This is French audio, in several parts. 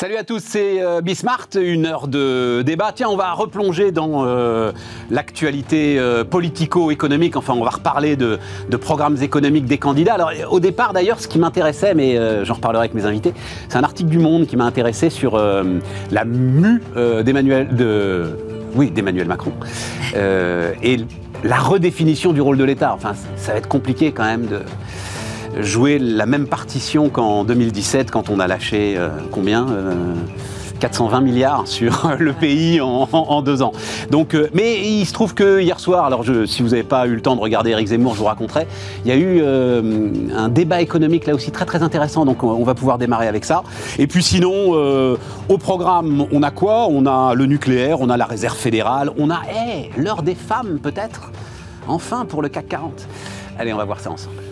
Salut à tous, c'est euh, Bismart, une heure de débat. Tiens, on va replonger dans euh, l'actualité euh, politico-économique. Enfin, on va reparler de, programmes économiques des candidats. Alors, au départ, d'ailleurs, ce qui m'intéressait, mais j'en reparlerai avec mes invités, c'est un article du Monde qui m'a intéressé sur la mue d'Emmanuel, de, oui, d'Emmanuel Macron et la redéfinition du rôle de l'État. Enfin, ça va être compliqué quand même de jouer la même partition qu'en 2017 quand on a lâché euh, combien 420 euh, milliards sur le pays en, deux ans. Donc, euh, mais il se trouve que hier soir, alors je, si vous n'avez pas eu le temps de regarder Eric Zemmour, je vous raconterai, il y a eu un débat économique là aussi très très intéressant, donc on, va pouvoir démarrer avec ça. Et puis sinon, au programme, on a quoi? On a le nucléaire, on a la réserve fédérale, on a l'heure des femmes peut-être, enfin pour le CAC 40. Allez, on va voir ça ensemble.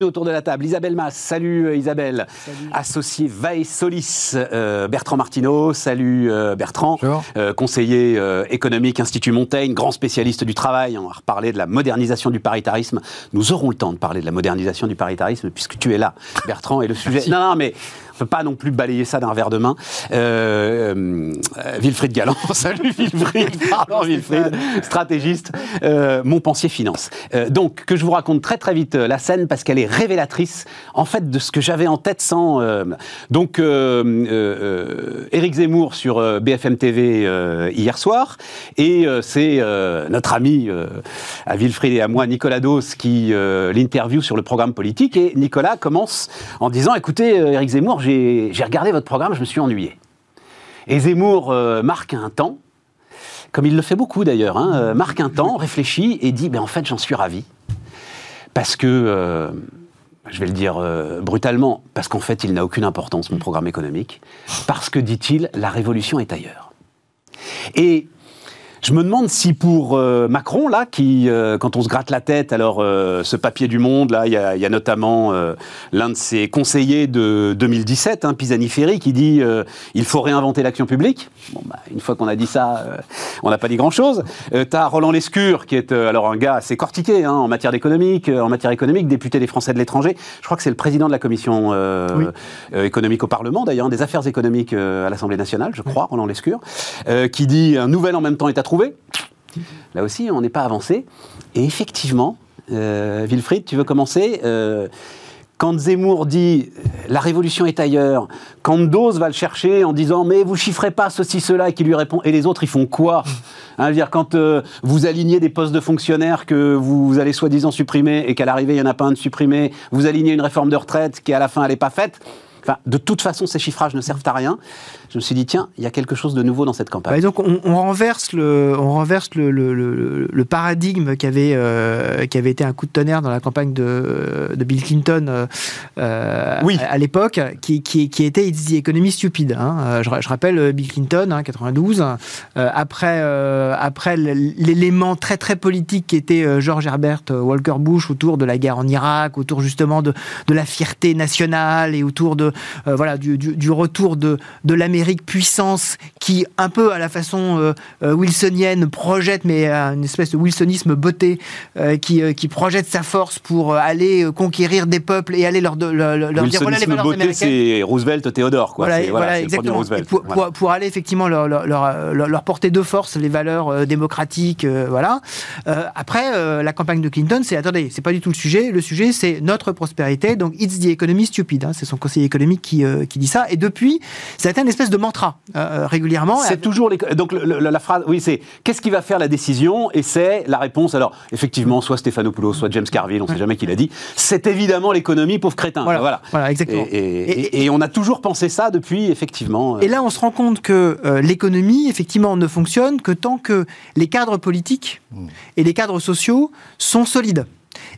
Autour de la table, Isabelle Mass, salut euh, Isabelle, associé Vae Solis, euh, Bertrand Martineau, salut euh, Bertrand, conseiller économique Institut Montaigne, grand spécialiste du travail, on va reparler de la modernisation du paritarisme, nous aurons le temps de parler de la modernisation du paritarisme puisque tu es là Bertrand et le sujet... Non, non, mais peut pas non plus balayer ça d'un verre de main. Euh, euh Wilfried Galland, salut Wilfried, pardon Wilfried, stratégiste, euh, Montpensier Finance. Euh, donc, que je vous raconte très très vite la scène parce qu'elle est révélatrice en fait de ce que j'avais en tête sans... donc, Éric Zemmour sur BFM TV hier soir et c'est notre ami à Wilfried et à moi, Nicolas Dos, qui l'interview sur le programme politique et Nicolas commence en disant, écoutez Éric Zemmour, j'ai regardé votre programme, je me suis ennuyé. Et Zemmour euh, marque un temps, comme il le fait beaucoup d'ailleurs, hein, euh, marque un temps, réfléchit et dit ben, en fait, j'en suis ravi. Parce que, euh, je vais le dire brutalement, parce qu'en fait, il n'a aucune importance, mon programme économique. Parce que, dit-il, la révolution est ailleurs. Et je me demande si pour euh, Macron, là, qui, euh, quand on se gratte la tête, alors euh, ce papier du Monde, là, il y, a notamment l'un de ses conseillers de 2017, hein, Pisani-Ferry, qui dit il faut réinventer l'action publique. Bon, bah, une fois qu'on a dit ça, on n'a pas dit grand-chose. tu as Roland Lescure, qui est alors un gars assez cortiqué hein, en matière économique, en matière économique, député des Français de l'étranger. Je crois que c'est le président de la commission économique au Parlement, d'ailleurs, des affaires économiques à l'Assemblée nationale, je crois, Roland Lescure, qui dit un nouvel en même temps est à Là aussi, on n'est pas avancé. Et effectivement, euh, Wilfried, tu veux commencer euh, quand Zemmour dit la révolution est ailleurs, quand Dose va le chercher en disant mais vous chiffrez pas ceci, cela, et qui lui répond et les autres ils font quoi? Hein, dire, Quand euh, vous alignez des postes de fonctionnaires que vous, allez soi-disant supprimer et qu'à l'arrivée il n'y en a pas un de supprimé, vous alignez une réforme de retraite qui à la fin elle n'est pas faite, de toute façon, ces chiffrages ne servent à rien. Je me suis dit, tiens, il y a quelque chose de nouveau dans cette campagne. Bah, donc, on, renverse le, on renverse le, le, paradigme qui avait, euh, qui avait été un coup de tonnerre dans la campagne de, de Bill Clinton euh, euh oui. à, l'époque, qui, qui, qui, était It's the Economy Stupid. Hein. Je, je, rappelle Bill Clinton, hein, 92, après, après l'élément très très politique qui était George Herbert Walker Bush autour de la guerre en Irak, autour justement de, de la fierté nationale et autour de, voilà, du, du, retour de, de l'Amérique puissance qui, un peu à la façon euh, euh, wilsonienne, projette, mais une espèce de wilsonisme beauté, qui, qui projette sa force pour aller conquérir des peuples et aller leur, leur, leur dire voilà les valeurs beauté, c'est Roosevelt, Théodore, quoi. Voilà, voilà exactement. Pour, pour, aller effectivement leur, leur, porter de force les valeurs démocratiques, voilà. après, la campagne de Clinton, c'est attendez, c'est pas du tout le sujet. Le sujet, c'est notre prospérité. Donc, it's the economy stupid. Hein, c'est son conseiller économique qui, euh, qui dit ça. Et depuis, ça a été une espèce de mantra euh, régulièrement. C'est toujours les... donc la phrase, oui, c'est qu'est-ce qui va faire la décision? Et c'est la réponse. Alors effectivement, soit Stéphanopoulos, soit James Carville, on ne sait jamais qui l'a dit. C'est évidemment l'économie, pauvre crétin. Voilà, voilà. exactement. Et, on a toujours pensé ça depuis, effectivement. Euh. Et là, on se rend compte que l'économie, effectivement, ne fonctionne que tant que les cadres politiques hmm. et les cadres sociaux sont solides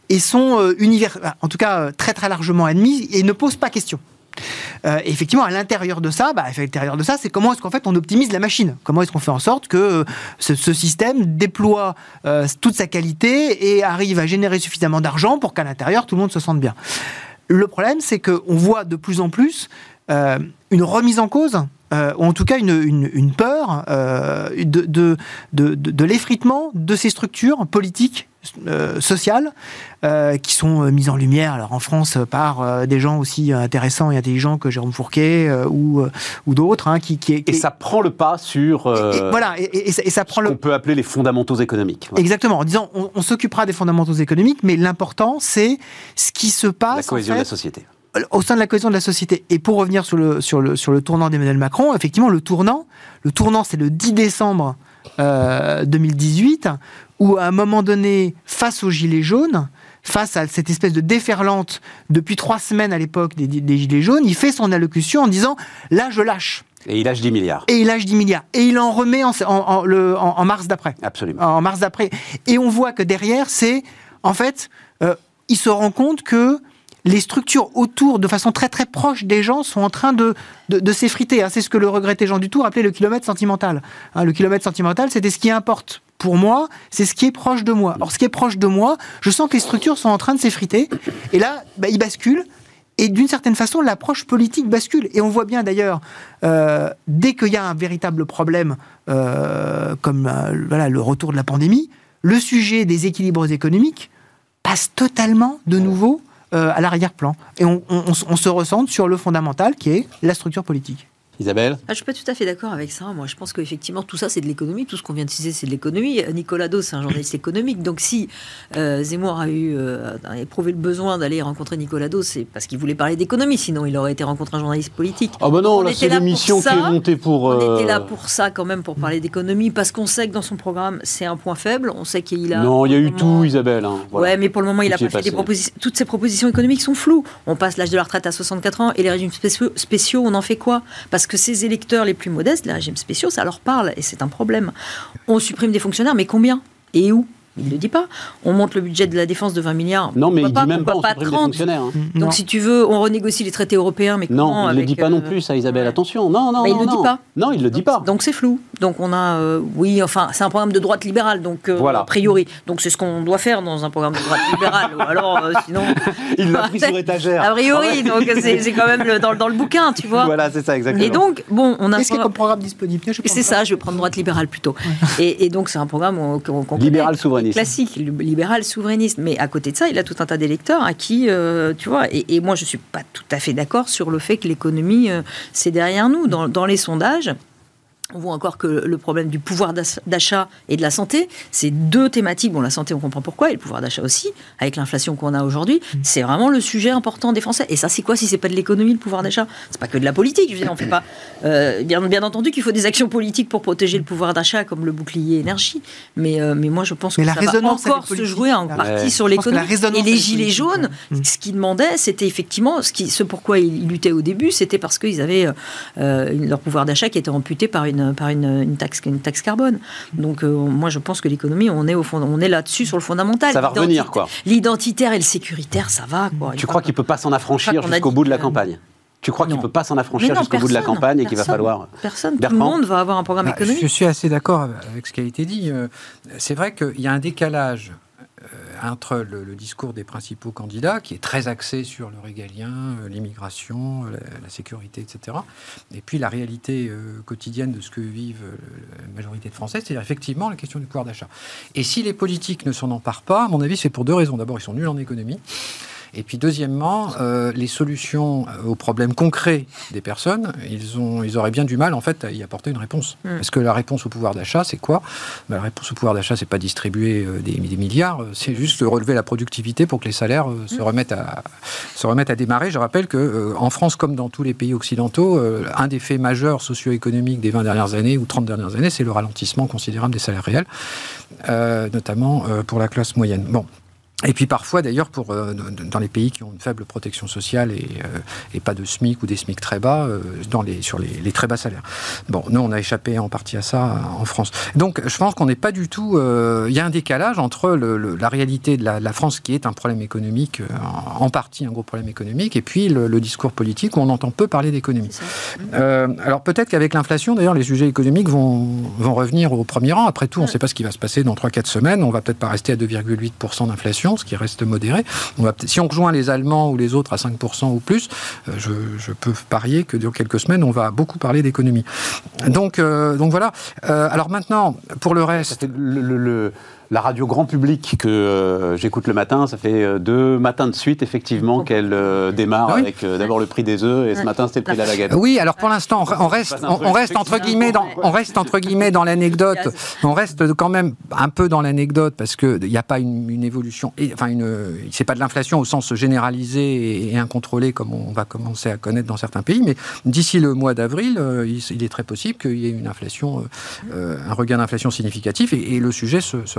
et sont univers, en tout cas très très largement admis et ne posent pas question. Euh, effectivement, à l'intérieur de ça, bah, à l'intérieur de ça, c'est comment est-ce qu'en fait on optimise la machine? Comment est-ce qu'on fait en sorte que euh, ce, système déploie euh, toute sa qualité et arrive à générer suffisamment d'argent pour qu'à l'intérieur tout le monde se sente bien? Le problème, c'est qu'on voit de plus en plus une remise en cause ou en tout cas une, peur de, l'effritement de ces structures politiques sociales qui sont mises en lumière alors en France par des gens aussi intéressants et intelligents que Jérôme Fourquet ou, ou d'autres. Hein, qui, qui, et ça prend le pas sur voilà, et, ça, prend le... On peut appeler les fondamentaux économiques. Exactement, en disant on, s'occupera des fondamentaux économiques, mais l'important c'est ce qui se passe... La cohésion de la société au sein de la cohésion de la société. Et pour revenir sur le, sur le, sur le tournant d'Emmanuel Macron, effectivement, le tournant, le tournant, c'est le 10 décembre 2018, euh, où à un moment donné, face aux Gilets jaunes, face à cette espèce de déferlante depuis trois semaines à l'époque des, des, Gilets jaunes, il fait son allocution en disant là je lâche. Et il lâche 10 milliards. Et il lâche 10 milliards. Et il en remet en, en, le, en mars d'après. Absolument. En mars d'après. Et on voit que derrière, c'est en fait, euh, il se rend compte que les structures autour, de façon très très proche des gens, sont en train de, de, s'effriter. Hein. C'est ce que le regretté Jean Dutour appelait le kilomètre sentimental. Hein, le kilomètre sentimental, c'était ce qui importe pour moi, c'est ce qui est proche de moi. Or, ce qui est proche de moi, je sens que les structures sont en train de s'effriter. Et là, bah, il bascule. Et d'une certaine façon, l'approche politique bascule. Et on voit bien d'ailleurs, euh, dès qu'il y a un véritable problème, euh, comme euh, le retour de la pandémie, le sujet des équilibres économiques passe totalement de nouveau à l'arrière-plan. Et on, se ressent sur le fondamental qui est la structure politique. Isabelle ah, Je ne suis pas tout à fait d'accord avec ça. Moi, je pense qu'effectivement, tout ça, c'est de l'économie. Tout ce qu'on vient de citer, c'est de l'économie. Nicolas Dos, c'est un journaliste économique. Donc, si euh, Zemmour a eu euh, éprouvé le besoin d'aller rencontrer Nicolas Dos, c'est parce qu'il voulait parler d'économie. Sinon, il aurait été rencontré un journaliste politique. Ah, bah non, là, c'est l'émission qui est montée pour. On était là euh, pour ça, quand même, pour parler d'économie, parce qu'on sait que dans son programme, c'est un point faible. On sait qu'il a. Non, il y a eu tout, Isabelle. Hein. Ouais, mais pour le moment, il a pas fait des propositions. Toutes ces propositions économiques sont floues. On passe l'âge de la retraite à 64 ans et les régimes spéciaux, spéciaux on en fait quoi? Parce que ces électeurs, les plus modestes, les régimes spéciaux, ça leur parle et c'est un problème. On supprime des fonctionnaires, mais combien Et où il ne le dit pas. On monte le budget de la défense de 20 milliards. Non, mais il ne dit même pas, on pas 30. fonctionnaires. Hein. Donc si tu veux, on renégocie les traités européens, mais Non, il ne le dit pas non euh, plus, ça, Isabelle. Attention, non, non, mais non. il ne le dit pas. Non, il ne le dit pas. Donc c'est flou. Donc on a, euh, oui, enfin, c'est un programme de droite libérale, donc euh, a priori. Donc c'est ce qu'on doit faire dans un programme de droite libérale. ou alors, sinon. il l'a pris sur étagère. A priori, donc c'est quand même dans, dans, le bouquin, tu vois. Voilà, c'est ça, exactement. Et donc, bon, on a. Qu'est-ce qu'il y a comme programme disponible? C'est ça, je vais prendre droite libérale plutôt. Et, donc c'est un programme qu'on libéral souverainiste. Classique, libéral souverainiste. Mais à côté de ça, il a tout un tas d'électeurs à qui, euh, tu vois, et, moi je suis pas tout à fait d'accord sur le fait que l'économie, euh, c'est derrière nous. dans les sondages, on voit encore que le problème du pouvoir d'achat et de la santé, c'est deux thématiques. Bon, la santé, on comprend pourquoi, et le pouvoir d'achat aussi, avec l'inflation qu'on a aujourd'hui, mm. c'est vraiment le sujet important des Français. Et ça, c'est quoi si c'est pas de l'économie, le pouvoir d'achat? C'est pas que de la politique. Je veux dire, on fait pas. Euh, bien, bien entendu qu'il faut des actions politiques pour protéger le pouvoir d'achat, comme le bouclier énergie. Mais, euh, mais moi, je pense que ça va encore se jouer en partie sur l'économie. Et les gilets jaunes, mm. ce qu'ils demandaient, c'était effectivement ce, qui, ce pourquoi ils luttaient au début, c'était parce qu'ils avaient euh, leur pouvoir d'achat qui était amputé par une par une, taxe, une taxe carbone. Donc euh, moi je pense que l'économie, on est au fond, on est là-dessus sur le fondamental. Ça va revenir quoi. L'identitaire et le sécuritaire, ça va quoi. Tu crois qu'il peut pas s'en affranchir jusqu'au bout de la campagne tu crois qu'il ne peut pas s'en affranchir jusqu'au bout de la campagne et qu'il va falloir. Personne, tout le monde va avoir un programme bah, économique. Je suis assez d'accord avec ce qui a été dit. Euh, c'est vrai qu'il y a un décalage entre le, discours des principaux candidats, qui est très axé sur le régalien, euh, l'immigration, la, sécurité, etc., et puis la réalité euh, quotidienne de ce que vivent euh, la majorité de Français, c'est-à-dire effectivement la question du pouvoir d'achat. Et si les politiques ne s'en emparent pas, à mon avis, c'est pour deux raisons. D'abord, ils sont nuls en économie. Et puis deuxièmement, euh, les solutions euh, aux problèmes concrets des personnes, ils, ont, ils auraient bien du mal en fait à y apporter une réponse. Mm. Parce que la réponse au pouvoir d'achat, c'est quoi? Ben, La réponse au pouvoir d'achat, c'est pas distribuer euh, des, des, milliards, c'est juste relever la productivité pour que les salaires se, mm. remettent à, se remettent à démarrer. Je rappelle que en France, comme dans tous les pays occidentaux, un des faits majeurs socio-économiques des 20 dernières années ou 30 dernières années, c'est le ralentissement considérable des salaires réels, notamment pour la classe moyenne. Bon, et puis parfois, d'ailleurs, pour euh, dans les pays qui ont une faible protection sociale et, euh, et pas de SMIC ou des SMIC très bas, euh, dans les, sur les, les, très bas salaires. Bon, nous, on a échappé en partie à ça en France. Donc, je pense qu'on n'est pas du tout... Il y a un décalage entre le, la réalité de la, la, France, qui est un problème économique, en, partie un gros problème économique, et puis le, discours politique où on entend peu parler d'économie. alors peut-être qu'avec l'inflation, d'ailleurs, les sujets économiques vont, vont revenir au premier rang. Après tout, on ne sait pas ce qui va se passer dans 3-4 semaines. On va peut-être pas rester à 2,8% d'inflation ce qui reste modéré. Si on rejoint les Allemands ou les autres à 5% ou plus, euh, je, peux parier que dans quelques semaines, on va beaucoup parler d'économie. Donc, euh, donc voilà. Euh, alors maintenant, pour le reste... Le, la radio grand public que euh, j'écoute le matin, ça fait euh, deux matins de suite, effectivement, qu'elle euh, démarre avec d'abord le prix des œufs et ce matin, c'était le prix de la baguette. Oui, alors pour l'instant, on, reste, on, reste entre guillemets dans, on reste entre guillemets dans l'anecdote. On reste quand même un peu dans l'anecdote parce qu'il n'y a pas une, évolution, enfin, une, c'est pas de l'inflation au sens généralisé et, incontrôlé comme on va commencer à connaître dans certains pays, mais d'ici le mois d'avril, il, est très possible qu'il y ait une inflation, un regain d'inflation significatif et, le sujet se,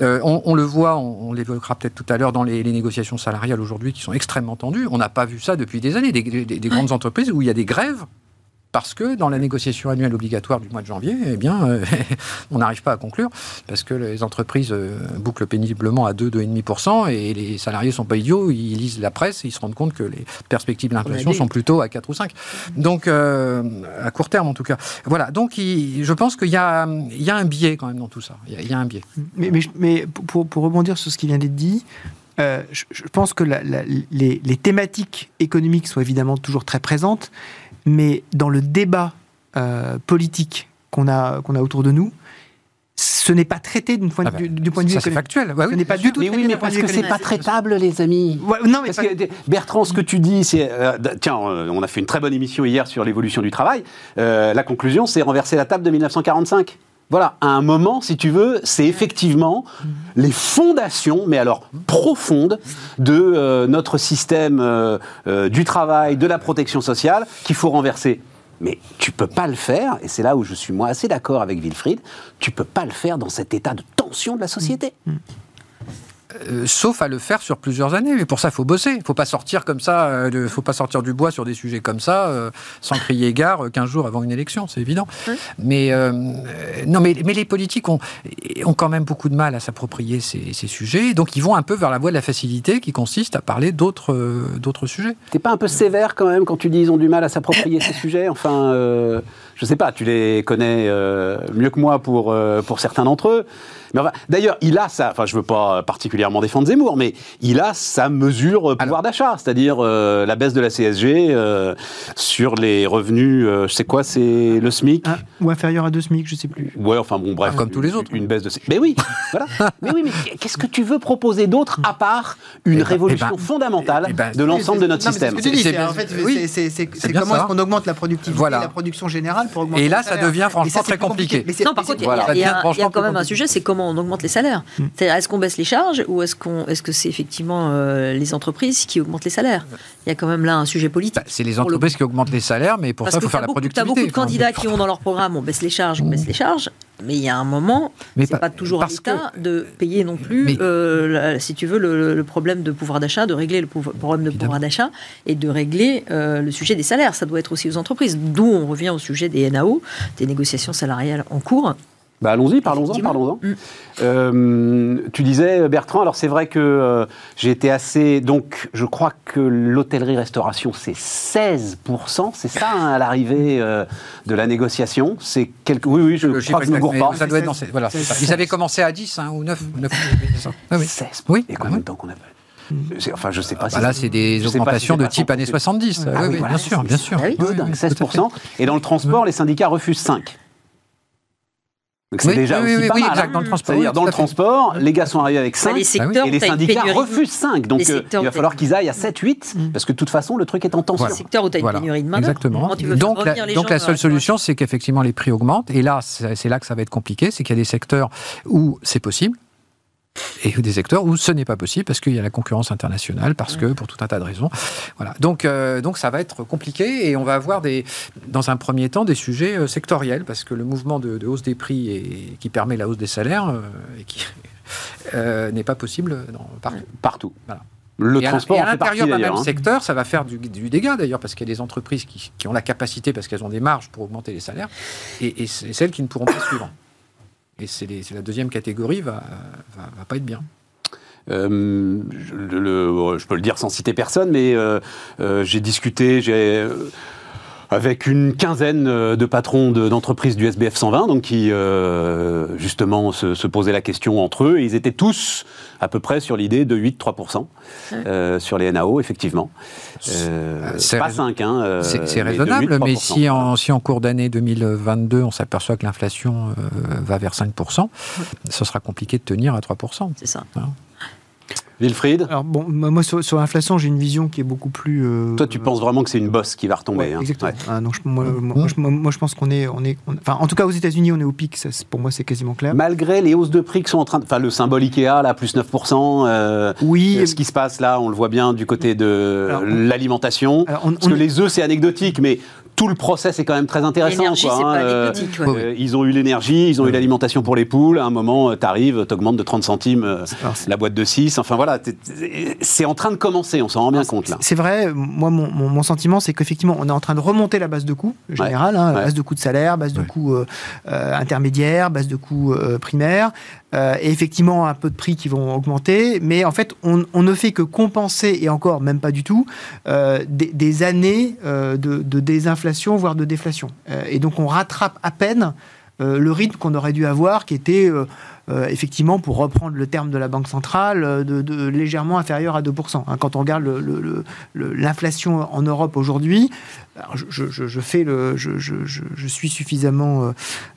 euh, on, le voit, on, l'évoquera peut-être tout à l'heure dans les, négociations salariales aujourd'hui qui sont extrêmement tendues. On n'a pas vu ça depuis des années. Des, grandes entreprises où il y a des grèves parce que dans la négociation annuelle obligatoire du mois de janvier, eh bien, euh, on n'arrive pas à conclure, parce que les entreprises euh, bouclent péniblement à 2, 2,5%, et les salariés sont pas idiots, ils lisent la presse et ils se rendent compte que les perspectives d'inflation sont plutôt à 4 ou 5. Donc, à court terme en tout cas. Voilà, donc je pense qu'il y, y, a un biais quand même dans tout ça. Il y a, un biais. Mais, mais, pour, pour, rebondir sur ce qui vient d'être dit, euh, je, pense que les, les, thématiques économiques sont évidemment toujours très présentes, mais dans le débat euh, politique qu'on a, qu'on a autour de nous, ce n'est pas traité d'une point, ah bah, du, point de vue. C'est factuel. ce n'est pas du tout. Mais oui, mais parce que c'est pas traitable, les amis. non, mais parce que, Bertrand, ce que tu dis, c'est euh, tiens, on a fait une très bonne émission hier sur l'évolution du travail. la conclusion, c'est renverser la table de 1945. Voilà, à un moment, si tu veux, c'est effectivement les fondations, mais alors profondes, de euh, notre système euh, euh, du travail, de la protection sociale, qu'il faut renverser. Mais tu peux pas le faire, et c'est là où je suis moi assez d'accord avec Wilfried, tu peux pas le faire dans cet état de tension de la société. Mm. Euh, sauf à le faire sur plusieurs années. Mais pour ça, il faut bosser. Il ne faut pas sortir comme ça, il euh, faut pas sortir du bois sur des sujets comme ça, euh, sans crier gare 15 jours avant une élection, c'est évident. Mais, non, mais, mais, les politiques ont, ont quand même beaucoup de mal à s'approprier ces, ces, sujets. Donc ils vont un peu vers la voie de la facilité qui consiste à parler d'autres d'autres sujets. T'es pas un peu sévère quand même quand tu dis ils ont du mal à s'approprier ces sujets? Enfin, je sais pas, tu les connais mieux que moi pour, pour certains d'entre eux. D'ailleurs, il a ça, enfin je veux pas particulièrement défendre Zemmour, mais il a sa mesure euh, pouvoir d'achat, c'est-à-dire euh, la baisse de la CSG euh, sur les revenus, je sais quoi, c'est le SMIC ah, Ou inférieur à 2 SMIC, je sais plus. Ouais, enfin bon, bref. comme tous les autres. Une baisse de... Mais oui, voilà. mais oui, mais qu'est-ce que tu veux proposer d'autre à part une eh ben, révolution eh ben, fondamentale eh ben, de l'ensemble de notre système C'est comment est-ce qu'on augmente la productivité, la production générale pour augmenter Et là, ça devient franchement très compliqué. Non, par contre, il y a quand même un sujet, c'est comment on augmente les salaires. Hmm. est-ce qu'on baisse les charges ou est-ce qu'on, est-ce que c'est effectivement euh, les entreprises qui augmentent les salaires? Il y a quand même là un sujet politique. Bah, c'est les entreprises qui augmentent les salaires, mais pour ça, il faut faire la productivité. Tu as beaucoup de candidats qui ont dans leur programme on baisse les charges, on baisse les charges. Mais il y a un moment, c'est pas, pas toujours à l'État de payer non plus, euh, si tu veux, le, problème de pouvoir d'achat, de régler le problème de pouvoir d'achat et de régler euh, le sujet des salaires. Ça doit être aussi aux entreprises. D'où on revient au sujet des NAO, des négociations salariales en cours. Bah allons-y, parlons-en, parlons-en. Mm. Euh, tu disais, Bertrand, alors c'est vrai que euh, j'ai été assez... Donc, je crois que l'hôtellerie-restauration, c'est 16%, c'est ça, hein, à l'arrivée euh, de la négociation? C'est quelque... Oui, oui, je crois que je ne gourre pas. Ça doit être dans ces... voilà, Ils avaient commencé à 10 hein, ou 9. 9 ah, oui. 16 Oui, et combien de temps qu'on a Enfin, je sais pas. Ah, bah là, c'est des augmentations de type années 70. Ah, oui, bien sûr, bien sûr. 16%. Et dans le transport, les syndicats refusent 5 c'est déjà aussi pas mal. dans le transport. C'est-à-dire, dans le transport, les gars sont arrivés avec 5 et les syndicats refusent 5. Donc, euh, il va falloir qu'ils aillent à 7, 8, mm. parce que de toute façon, le truc est en tension. Voilà. secteur où tu as une pénurie de main Exactement. Donc, la, donc la seule solution, c'est qu'effectivement, les prix augmentent. Et là, c'est là que ça va être compliqué. C'est qu'il y a des secteurs où c'est possible et des secteurs où ce n'est pas possible parce qu'il y a la concurrence internationale, parce que pour tout un tas de raisons. Voilà. Donc, euh, donc ça va être compliqué et on va avoir des, dans un premier temps des sujets euh, sectoriels parce que le mouvement de, hausse des prix et, qui permet la hausse des salaires euh, et qui n'est pas possible dans, partout. Partout. Voilà. Le transport et à, l'intérieur d'un même hein. secteur, ça va faire du, dégât d'ailleurs, parce qu'il y a des entreprises qui, qui ont la capacité, parce qu'elles ont des marges pour augmenter les salaires, et, et celles qui ne pourront pas suivre. Et c'est la deuxième catégorie va, va, pas être bien. Euh, je, je, peux le dire sans citer personne, mais euh, euh, j'ai discuté, j'ai avec une quinzaine de patrons d'entreprises du SBF 120, donc qui justement se, se, posaient la question entre eux. Et ils étaient tous à peu près sur l'idée de 8-3% sur les NAO, effectivement. pas 5, hein, C'est raisonnable, mais, si, en, si en cours d'année 2022, on s'aperçoit que l'inflation va vers 5%, ce sera compliqué de tenir à 3%. C'est ça. Wilfried Alors bon, moi sur, l'inflation, j'ai une vision qui est beaucoup plus. Euh, Toi, tu penses vraiment que c'est une bosse qui va retomber hein. Exactement. Ah, moi, moi, je, pense qu'on est, on est, enfin, en tout cas aux États-Unis, on est au pic. Ça, pour moi, c'est quasiment clair. Malgré les hausses de prix qui sont en train, de, enfin, le symbole Ikea là, plus 9%. Euh, oui. Euh, ce qui se passe là, on le voit bien du côté de l'alimentation. Parce que les œufs, c'est anecdotique, mais tout le process est quand même très intéressant. Quoi, hein, ils ont eu l'énergie, ils ont eu l'alimentation pour les poules. À un moment, tu arrives, tu augmentes de 30 centimes la boîte de 6. Enfin voilà, c'est en train de commencer, on s'en rend bien compte là. C'est vrai, moi mon, sentiment c'est qu'effectivement on est en train de remonter la base de coûts générale, hein, base de coûts de salaire, base de coûts euh, euh, intermédiaires, base de coûts euh, et effectivement un peu de prix qui vont augmenter, mais en fait on, ne fait que compenser, et encore même pas du tout, des, années de, de, désinflation, voire de déflation. et donc on rattrape à peine le rythme qu'on aurait dû avoir, qui était euh, effectivement, pour reprendre le terme de la Banque centrale, euh, de, légèrement inférieur à 2%. Hein. quand on regarde l'inflation en Europe aujourd'hui, je, je, suis suffisamment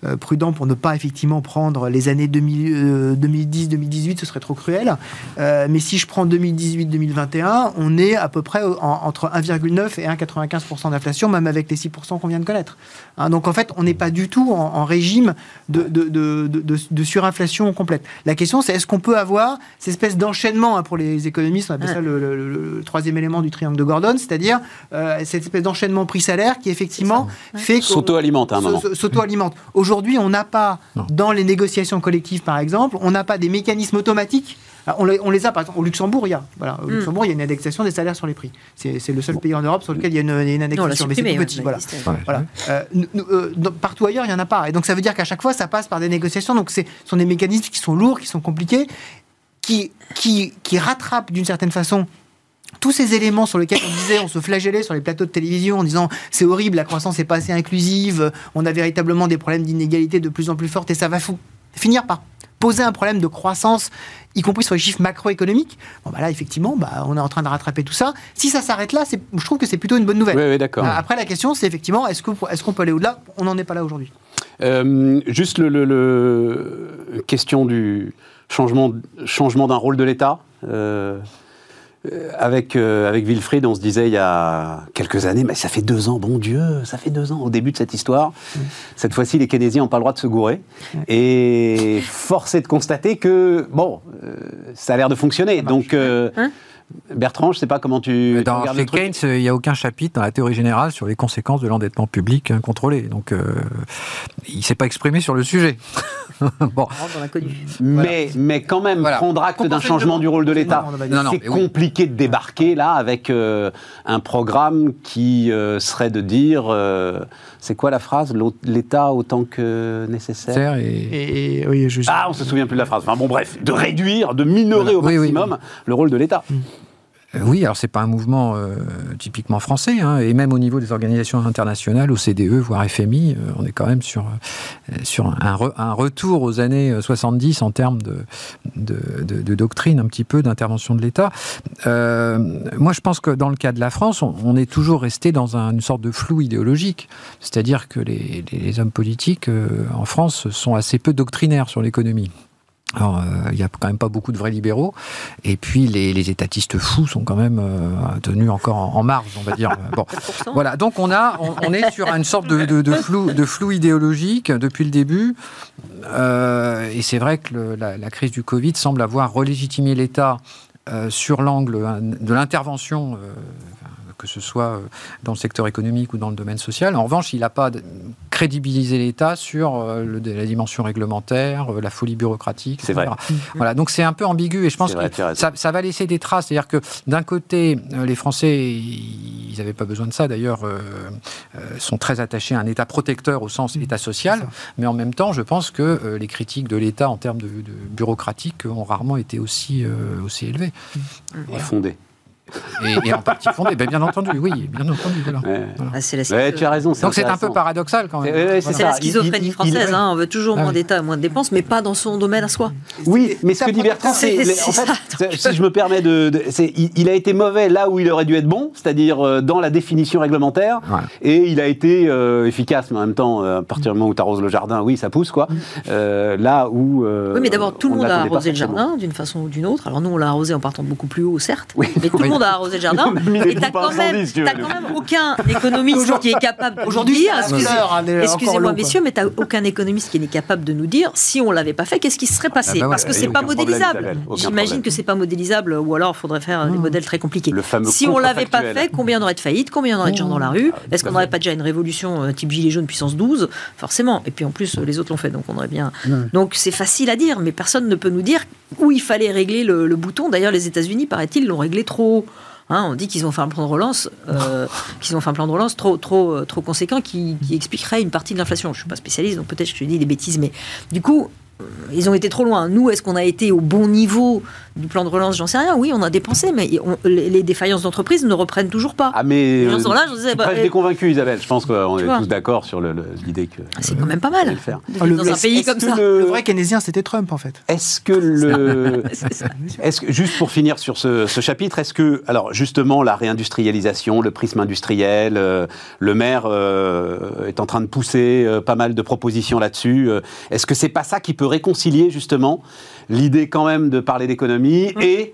euh, prudent pour ne pas effectivement prendre les années 2010-2018, ce serait trop cruel. mais si je prends 2018-2021, on est à peu près entre 1,9 et 1,95% d'inflation, même avec les 6% qu'on vient de connaître. Hein. donc en fait, on n'est pas du tout en, régime de, de surinflation complète. La question, c'est est-ce qu'on peut avoir cette espèce d'enchaînement, hein, pour les économistes, on appelle ça le, troisième élément du triangle de Gordon, c'est-à-dire euh, cette espèce d'enchaînement prix-salaire qui effectivement fait... S'auto-alimente à un moment. S'auto-alimente. Aujourd'hui, on n'a pas, dans les négociations collectives par exemple, on n'a pas des mécanismes automatiques on les, a, par exemple, au Luxembourg, il y a. Voilà, au hmm. Luxembourg, il y a une indexation des salaires sur les prix. C'est le seul pays en Europe sur lequel il y a une, indexation. mais c'est tout petit. Voilà. voilà. Euh, euh, partout ailleurs, il n'y en a pas. Et donc, ça veut dire qu'à chaque fois, ça passe par des négociations. Donc, ce sont des mécanismes qui sont lourds, qui sont compliqués, qui, qui, qui rattrapent d'une certaine façon tous ces éléments sur lesquels on disait, on se flagellait sur les plateaux de télévision en disant c'est horrible, la croissance n'est pas assez inclusive, on a véritablement des problèmes d'inégalité de plus en plus fortes et ça va finir par poser un problème de croissance, y compris sur les chiffres macroéconomiques, bon bah là effectivement, bah, on est en train de rattraper tout ça. Si ça s'arrête là, je trouve que c'est plutôt une bonne nouvelle. Oui, d'accord. Après la question, c'est effectivement, est-ce qu'on est peut aller au-delà? On n'en est pas là aujourd'hui. Euh, juste le, question du changement, changement d'un rôle de l'État. Euh, avec, euh, avec Wilfried, on se disait il y a quelques années, mais ça fait deux ans, bon Dieu, ça fait deux ans au début de cette histoire. Cette fois-ci, les Keynésiens n'ont pas le droit de se gourer. Et force est de constater que, bon, euh, ça a l'air de fonctionner. Donc, hein Bertrand, je ne sais pas comment tu. Dans chez Keynes, il n'y a aucun chapitre dans la théorie générale sur les conséquences de l'endettement public incontrôlé. Donc, euh, il ne s'est pas exprimé sur le sujet. bon. Mais, mais quand même, prendre acte d'un changement du rôle de l'État, c'est compliqué de débarquer là avec euh, un programme qui euh, serait de dire. c'est quoi la phrase? L'État autant que nécessaire? Et... oui, Ah, on se souvient plus de la phrase. Enfin bon, bref, de réduire, de minorer au maximum le rôle de l'État. Mm. Euh, oui, alors c'est pas un mouvement euh, typiquement français, hein, et même au niveau des organisations internationales, OCDE, voire FMI, euh, on est quand même sur, un, retour aux années 70 en termes de, doctrine, un petit peu d'intervention de l'État. moi, je pense que dans le cas de la France, on, est toujours resté dans une sorte de flou idéologique, c'est-à-dire que les hommes politiques en France sont assez peu doctrinaires sur l'économie. Alors, euh, il n'y a quand même pas beaucoup de vrais libéraux. Et puis, les, étatistes fous sont quand même euh, tenus encore en, marge, on va dire. bon, voilà. Donc, on, a, on, est sur une sorte de, flou, de flou idéologique depuis le début. Euh, et c'est vrai que la, la, crise du Covid semble avoir relégitimé l'État sur l'angle de l'intervention que ce soit euh, dans le secteur économique ou dans le domaine social. En revanche, il n'a pas crédibilisé l'État sur euh, la dimension réglementaire, euh, la folie bureaucratique. C'est vrai. Voilà, donc c'est un peu ambigu et je pense que ça, va laisser des traces. C'est-à-dire que d'un côté, les Français, ils n'avaient pas besoin de ça d'ailleurs, sont très attachés à un État protecteur au sens État social, mais en même temps, je pense que les critiques de l'État en termes de, bureaucratique ont rarement été aussi, aussi élevées. Et fondées. Et, en partie fondée. Ben, bien entendu, oui, bien entendu. Voilà. Ah, tu as raison. Donc c'est un peu paradoxal quand même. C'est la schizophrénie française. Hein. on veut toujours ah moins d'État, moins de dépenses, mais pas dans son domaine à soi. Oui, mais ce que dit Bertrand, c'est. En fait, si je me permets de. il, a été mauvais là où il aurait dû être bon, c'est-à-dire euh, dans la définition réglementaire, et il a été euh, efficace, mais en même temps, euh, à partir du moment où tu arroses le jardin, oui, ça pousse, quoi. là où. oui, mais d'abord, tout le monde a arrosé le jardin d'une façon ou d'une autre. Alors nous, on l'a arrosé en partant beaucoup plus haut, certes, mais tout le monde a arrosé le jardin. Et t'as quand, même, quand même aucun économiste qui est capable de nous dire, excusez-moi messieurs, mais t'as aucun économiste qui est capable de nous dire si on l'avait pas fait, qu'est-ce qui serait passé? Ah bah Parce que c'est pas modélisable. J'imagine que c'est pas modélisable, ou alors il faudrait faire des modèles très compliqués. Si on l'avait pas fait, combien on aurait de faillites, combien on aurait de gens dans la rue? Ah, Est-ce qu'on n'aurait pas déjà une révolution euh, type gilet jaune puissance 12 Forcément. Et puis en plus, les autres l'ont fait, donc on aurait bien. Donc c'est facile à dire, mais personne ne peut nous dire où il fallait régler le, bouton. D'ailleurs, les États-Unis, paraît-il, l'ont réglé trop. Hein, on dit qu'ils ont fait un plan de relance, euh, qu'ils ont fait un plan de relance trop, trop, euh, trop conséquent qui, qui expliquerait une partie de l'inflation. Je suis pas spécialiste, donc peut-être je te dis des bêtises, mais du coup, ils ont été trop loin. Nous, est-ce qu'on a été au bon niveau du plan de relance? J'en sais rien. Oui, on a dépensé, mais les défaillances d'entreprise ne reprennent toujours pas. Ah, mais. Euh, là, je disais, bah, déconvaincu, Isabelle. Je pense qu'on est tous d'accord sur l'idée que. Ah, c'est quand même pas mal. Faire. dans un pays comme ça. Le... vrai keynésien, c'était Trump, en fait? Est-ce que le. est-ce que, juste pour finir sur ce, chapitre, est-ce que, alors, justement, la réindustrialisation, le prisme industriel, euh, le maire euh, est en train de pousser pas mal de propositions là-dessus. est-ce que c'est pas ça qui peut réconcilier justement l'idée quand même de parler d'économie mmh. et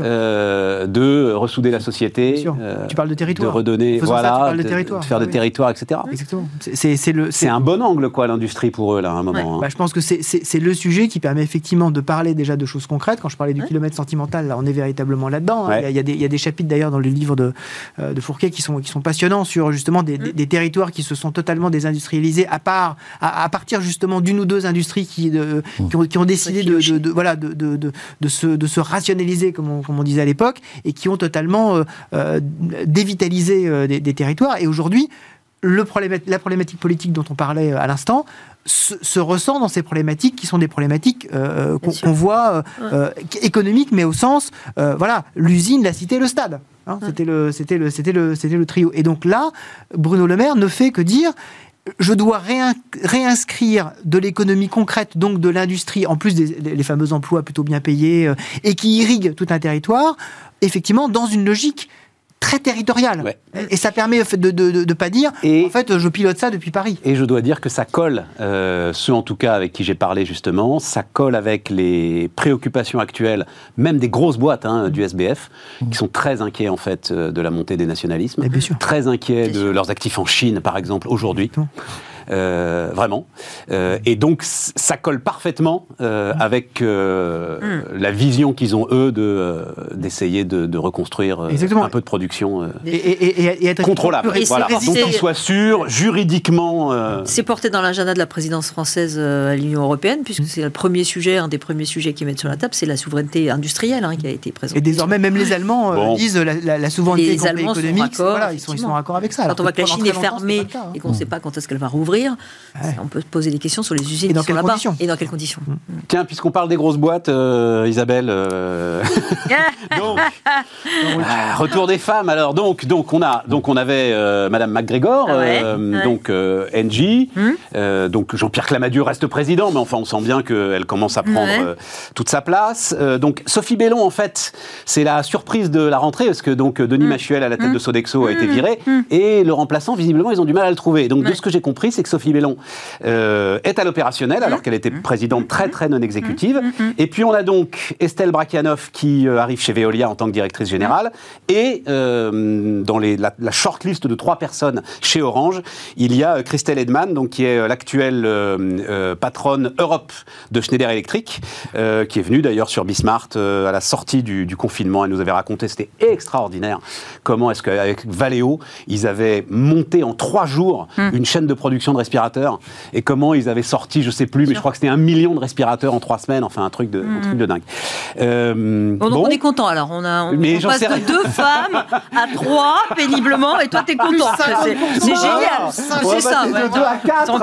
euh, de ressouder la société. Euh, tu parles de territoire. De redonner, voilà, de, faire de territoire, etc. Exactement. C'est un bon angle, quoi, l'industrie pour eux, là, à un moment. Hein. Bah, je pense que c'est le sujet qui permet effectivement de parler déjà de choses concrètes. Quand je parlais du kilomètre sentimental, là, on est véritablement là-dedans. Hein. Il, y a des chapitres d'ailleurs dans le livre de, euh, de Fourquet qui sont, qui sont passionnants sur justement des, mmh. territoires qui se sont totalement désindustrialisés à part, à, partir justement d'une ou deux industries qui, de, mmh. qui, ont, décidé de voilà, de, de, de, de, se, de se rationaliser, comme on, comme on disait à l'époque, et qui ont totalement euh, euh, dévitalisé euh, des, territoires. Et aujourd'hui, le la problématique politique dont on parlait à l'instant se, ressent dans ces problématiques qui sont des problématiques qu'on voit économiques, mais au sens, voilà, l'usine, la cité, le stade. Hein, C'était le, c'était le, c'était le, c'était le trio. Et donc là, Bruno Le Maire ne fait que dire je dois réinscrire de l'économie concrète, donc de l'industrie, en plus des fameux emplois plutôt bien payés, euh, et qui irriguent tout un territoire, effectivement, dans une logique très territorial. Et ça permet de ne pas dire, en fait, je pilote ça depuis Paris. Et je dois dire que ça colle, euh, ceux en tout cas avec qui j'ai parlé justement, ça colle avec les préoccupations actuelles, même des grosses boîtes hein, du SBF, qui sont très inquiets en fait euh, de la montée des nationalismes, très inquiets de leurs actifs en Chine par exemple aujourd'hui. Euh, vraiment. Euh, et donc, ça colle parfaitement euh, avec mm. la vision qu'ils ont, eux, de, d'essayer de, reconstruire un peu de production et, être contrôlable. Voilà. Donc, qu'ils soient sûrs, juridiquement. C'est porté dans l'agenda de la présidence française à l'Union européenne, puisque mm. c'est le premier sujet, un des premiers sujets qu'ils mettent sur la table, c'est la souveraineté industrielle hein, qui a été présentée. Et désormais, même les Allemands disent la, la, souveraineté économique, voilà, ils, sont, ils sont en accord avec ça. Quand on voit que la Chine est fermée hein. et qu'on ne sait pas quand est-ce qu'elle va rouvrir, on peut poser des questions sur les usines et dans quelles conditions Et dans quelles conditions mm. Tiens, puisqu'on parle des grosses boîtes, euh, Isabelle. Euh, donc, ah, retour des femmes. Alors donc, donc on a, donc on avait euh, Madame McGregor, ah donc NG, mm. donc Jean-Pierre Clamadieu reste président, mais enfin on sent bien qu'elle commence à prendre toute sa place. donc Sophie Bellon, en fait, c'est la surprise de la rentrée parce que donc Denis. Machuel à la tête de Sodexo a été viré et le remplaçant, visiblement, ils ont du mal à le trouver. Donc de ce que j'ai compris, c'est que Sophie Bellon euh, est à l'opérationnel, alors qu'elle était présidente très très non exécutive. Et puis on a donc Estelle Brakianov qui euh, arrive chez Veolia en tant que directrice générale. Et euh, dans les, la, la shortlist de trois personnes chez Orange, il y a Christelle Edman, donc, qui est l'actuelle patronne Europe de Schneider Electric, qui est venue d'ailleurs sur Bismart à la sortie du, du, confinement. Elle nous avait raconté, c'était extraordinaire, comment est-ce qu'avec Valeo, ils avaient monté en trois jours une chaîne de production de respirateurs et comment ils avaient sorti, je sais plus, mais je crois que c'était un million de respirateurs en trois semaines, enfin un truc de, un truc de dingue. Euh, bon, donc on est content alors, on, a, on, passe de deux femmes à trois péniblement et toi t'es content. C'est génial, c'est ça. De 2 à 4, on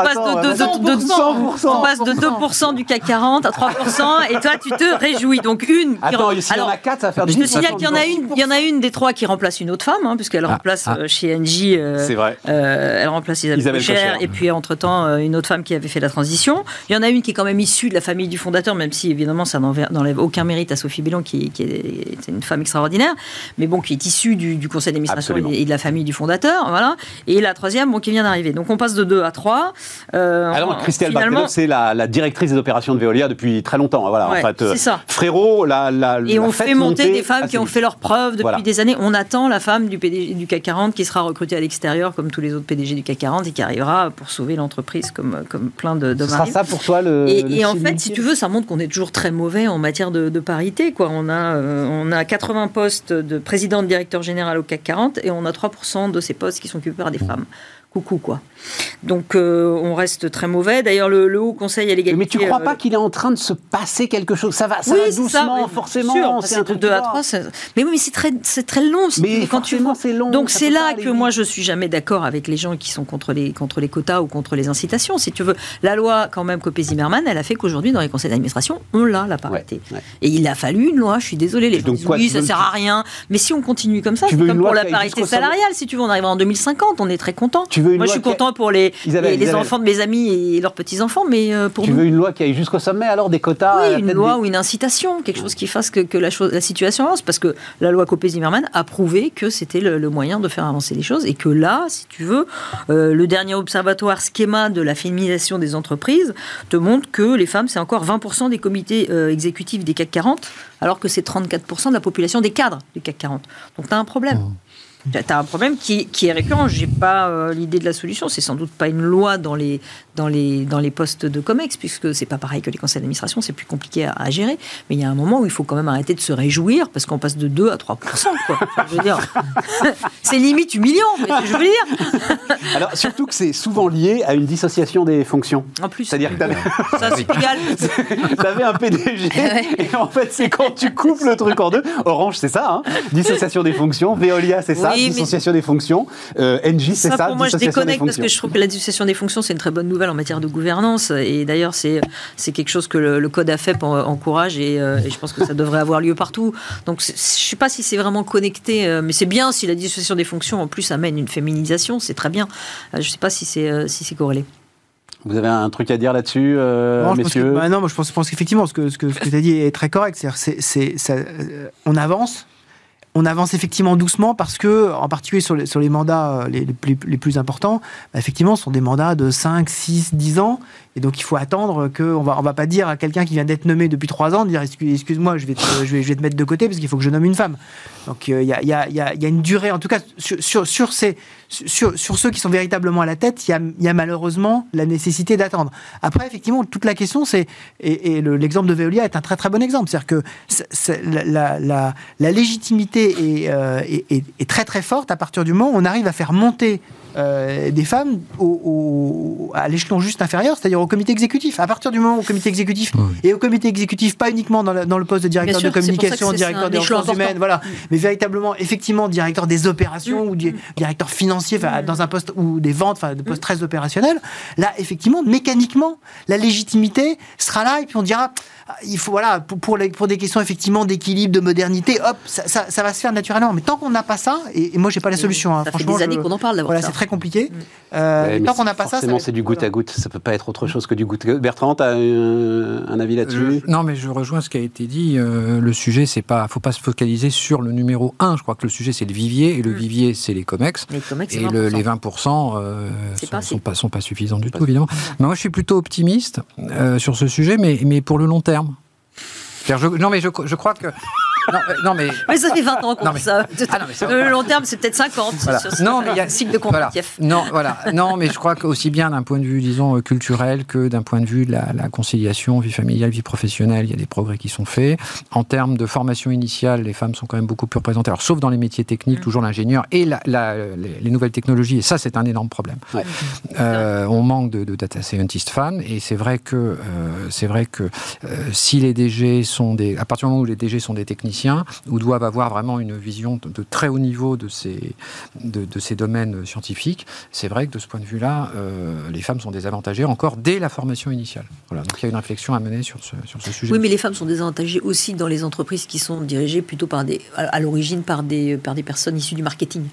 passe de 2%, du CAC 40 à 3% et toi tu te réjouis. Donc une. Attends, s'il y en a 4, ça va faire du Je te signale qu'il y en a une, il y en a une des trois qui remplace une autre femme, hein, puisqu'elle ah, remplace ah. Euh, chez Engie. Euh, c'est vrai. elle remplace Isabelle, Isabelle et puis entre-temps une autre femme qui avait fait la transition. Il y en a une qui est quand même issue de la famille du fondateur, même si évidemment ça n'enlève aucun mérite à Sophie Bellon, qui, qui est, une femme extraordinaire, mais bon, qui est issue du, conseil d'administration et, de la famille du fondateur. Voilà. Et la troisième, bon, qui vient d'arriver. Donc on passe de 2 à 3. Euh, Alors, Christelle finalement... c'est la, directrice des opérations de Veolia depuis très longtemps. Voilà, en fait, c'est ça. Frérot, la, la Et on fait monter des femmes qui ont fait leurs preuves depuis des années. On attend la femme du, PDG, du CAC 40 qui sera recrutée à l'extérieur, comme tous les autres PDG du CAC 40, et qui arrivera pour sauver l'entreprise comme, comme plein de, de Ce sera ça pour toi le. Et, en fait, si tu veux, ça montre qu'on est toujours très mauvais en matière de, parité. Quoi. On, a, euh, on a 80 postes de président, de directeur général au CAC 40 et on a 3% de ces postes qui sont occupés par des mmh. Coucou quoi. Donc euh, on reste très mauvais. D'ailleurs le, Haut Conseil à l'égalité. Mais tu ne crois euh, pas qu'il est en train de se passer quelque chose? Ça va, ça va doucement, forcément. C'est un truc de à 3. Mais oui, mais c'est très, c'est très long. mais quand tu c'est long. Donc c'est là que moi je suis jamais d'accord avec les gens qui sont contre les contre les quotas ou contre les incitations. Si tu veux, la loi quand même Copé Zimmermann, elle a fait qu'aujourd'hui dans les conseils d'administration, on l'a la parité. Et il a fallu une loi. Je suis désolée, les gens disent oui, ça sert à rien. Mais si on continue comme ça, c'est comme pour la parité salariale. Si tu veux, on arrive en 2050, on est très content. Moi, je suis content pour les, les, enfants de mes amis et leurs petits-enfants, mais euh, pour Tu veux une loi qui aille jusqu'au sommet, alors, des quotas Oui, une loi ou une incitation, quelque chose qui fasse que, que la, chose, la situation avance, parce que la loi Copé-Zimmermann a prouvé que c'était le, moyen de faire avancer les choses, et que là, si tu veux, euh, le dernier observatoire schéma de la féminisation des entreprises te montre que les femmes, c'est encore 20% des comités euh, exécutifs des CAC 40, alors que c'est 34% de la population des cadres du CAC 40. Donc tu as un problème. Mmh. Tu as un problème qui, qui est récurrent. Je n'ai pas euh, l'idée de la solution. C'est sans doute pas une loi dans les, dans les, dans les postes de COMEX, puisque c'est pas pareil que les conseils d'administration, c'est plus compliqué à, gérer. Mais il y a un moment où il faut quand même arrêter de se réjouir, parce qu'on passe de 2 à 3 quoi. Je veux dire, c'est limite humiliant, ce que je veux dire. Alors, surtout que c'est souvent lié à une dissociation des fonctions. En plus. C'est-à-dire que tu avais... Ça, c'est égal. avais un PDG, et en fait, c'est quand tu coupes le truc en deux. Orange, c'est ça, hein dissociation des fonctions. Veolia, c'est ça dissociation des fonctions. Euh, NJ, c'est ça. Pour moi, je déconnecte parce que je trouve que la dissociation des fonctions, c'est une très bonne nouvelle en matière de gouvernance. Et d'ailleurs, c'est quelque chose que le, code AFEP encourage euh, et, je pense que ça devrait avoir lieu partout. Donc, je ne sais pas si c'est vraiment connecté, euh, mais c'est bien si la dissociation des fonctions, en plus, amène une féminisation, c'est très bien. Je ne sais pas si c'est si corrélé. Vous avez un truc à dire là-dessus, messieurs bah Non, moi je pense, pense qu'effectivement, ce que, ce que, tu as dit est très correct. C'est, on avance, on avance effectivement doucement parce que, en particulier sur les, mandats euh, les, les, plus, importants, bah, effectivement, ce sont des mandats de 5, 6, 10 ans. Et donc, il faut attendre qu'on va, on va pas dire à quelqu'un qui vient d'être nommé depuis 3 ans, de dire excuse-moi, je, vais te, je, vais, je vais te mettre de côté parce qu'il faut que je nomme une femme. Donc, euh, il y, a, y, a, y, a, une durée, en tout cas, sur, sur, ces, sur, sur ceux qui sont véritablement à la tête, il y a, malheureusement la nécessité d'attendre. Après, effectivement, toute la question, c'est, et, l'exemple de Veolia est un très très bon exemple, c'est-à-dire que la, la, légitimité est, euh, est, est, très très forte à partir du moment où on arrive à faire monter euh, des femmes au, à l'échelon juste inférieur, c'est-à-dire au comité exécutif. À partir du moment où au comité exécutif, et au comité exécutif, pas uniquement dans, le poste de directeur de communication, directeur des ressources humaines, voilà, mais véritablement, effectivement, directeur des opérations ou directeur financier, dans un poste ou des ventes, enfin, de postes très opérationnels, là, effectivement, mécaniquement, la légitimité sera là, et puis on dira, il faut, voilà, pour, pour, pour des questions effectivement d'équilibre, de modernité, hop, ça, ça, va se faire naturellement. Mais tant qu'on n'a pas ça, et, moi, j'ai pas la solution. Hein, ça franchement, fait des années qu'on en parle d'avoir voilà, C'est très compliqué. Mm. Euh, tant qu'on n'a pas ça, forcément, c'est du goutte à goutte. Ça peut pas être autre chose que du goutte. Bertrand, tu as un, avis là-dessus Non, mais je rejoins ce qui a été dit. Euh, le sujet, c'est pas, faut pas se focaliser sur le numéro 1. Je crois que le sujet, c'est le vivier, et le mm. vivier, c'est les COMEX. Les COMEX et le, les 20% euh, sont, sont, pas, sont pas suffisants du tout, évidemment. Mais moi, je suis plutôt optimiste euh, sur ce sujet, mais, mais pour le long terme non, mais je, crois que non, mais... mais ça fait 20 ans qu'on fait ça. Ah, le long terme, c'est peut-être 50 non, mais il y a cycle de voilà. Non, voilà. non, mais je crois qu'aussi bien d'un point de vue, disons, euh, culturel que d'un point de vue de la, conciliation, vie familiale, vie professionnelle, il y a des progrès qui sont faits. En termes de formation initiale, les femmes sont quand même beaucoup plus représentées, alors, sauf dans les métiers techniques, mm. toujours l'ingénieur et la, les, nouvelles technologies, et ça, c'est un énorme problème. Euh, on manque de, data scientists femmes, et c'est vrai que, euh, c'est vrai que si les DG sont des. À partir du moment où les DG sont des techniciens, ou doivent avoir vraiment une vision de, très haut niveau de ces, de, ces domaines scientifiques, c'est vrai que de ce point de vue-là, euh, les femmes sont désavantagées encore dès la formation initiale. Voilà, donc il y a une réflexion à mener sur ce, sur ce sujet. Oui, mais les femmes sont désavantagées aussi dans les entreprises qui sont dirigées plutôt par des, à l'origine par des, par des personnes issues du marketing.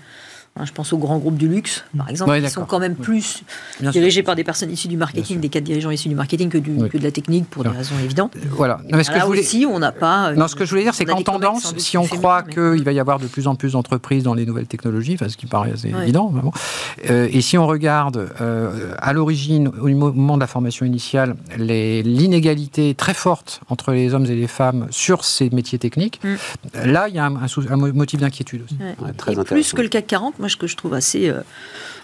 Hein, je pense aux grands groupes du luxe, par exemple, qui sont quand même plus dirigés par des personnes issues du marketing, des cadres dirigeants issus du marketing que, du, que de la technique, pour des raisons évidentes. Euh, voilà. Non, mais ce que je voulais... aussi, on n'a pas. Non, ce que je voulais dire, c'est qu'en tendance, si on croit qu'il va y avoir de plus en plus d'entreprises dans les nouvelles technologies, ce qui paraît assez évident, euh, et si on regarde euh, à l'origine, au moment de la formation initiale, l'inégalité très forte entre les hommes et les femmes sur ces métiers techniques, mm. là, il y a un, un, motif d'inquiétude aussi. très et plus que le CAC 40, moi, ce que je trouve assez euh,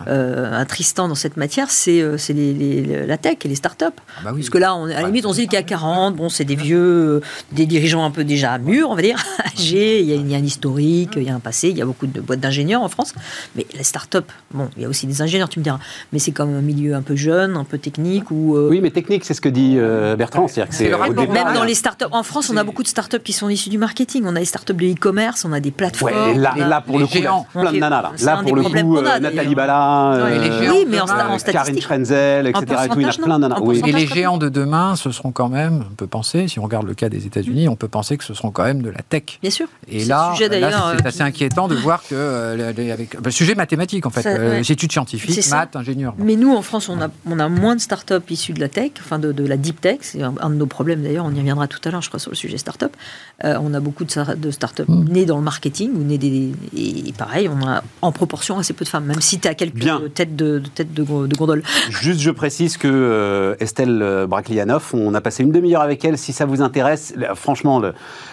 euh, attristant dans cette matière, c'est euh, la tech et les startups. Ah bah Parce que là, on, à la limite, on se dit qu'il y a 40, bon, c'est des vieux, des dirigeants un peu déjà mûrs, on va dire, âgés, il y, a, un historique, il y a un passé, il y a beaucoup de boîtes d'ingénieurs en France. Mais les startups, bon, il y a aussi des ingénieurs, tu me diras, mais c'est comme un milieu un peu jeune, un peu technique. Ou, Oui, mais technique, c'est ce que dit Bertrand. C'est-à-dire que c'est Même dans les startups, en France, on a beaucoup de startups qui sont issues du marketing. On a des startups de e-commerce, on a des plateformes. Ouais, là, là, pour le coup, plein de nanas. Là, là pour le coup, Nathalie Bala, oui, mais en, en Karine Schrenzel, etc. il y a plein d'un. Et les géants de demain, ce seront quand même, on peut penser, si on regarde le cas des États-Unis, on peut penser que ce seront quand même de la tech. Bien sûr. Et là, c'est euh, assez inquiétant de voir que euh, avec le sujet mathématique en fait, euh, études scientifiques, maths, ingénieurs. Mais nous, en France, on a, on a moins de start-up issues de la tech, enfin de, de la deep tech. C'est un, de nos problèmes d'ailleurs. On y reviendra tout à l'heure, je crois, sur le sujet start-up. on a beaucoup de, de start-up mm. nées dans le marketing ou nées des, et pareil, on a en proportion assez peu de femmes, même si tu as quelques têtes de, tête de, gondole. Juste, je précise que euh, Estelle euh, Braclianoff, on a passé une demi-heure avec elle. Si ça vous intéresse, franchement,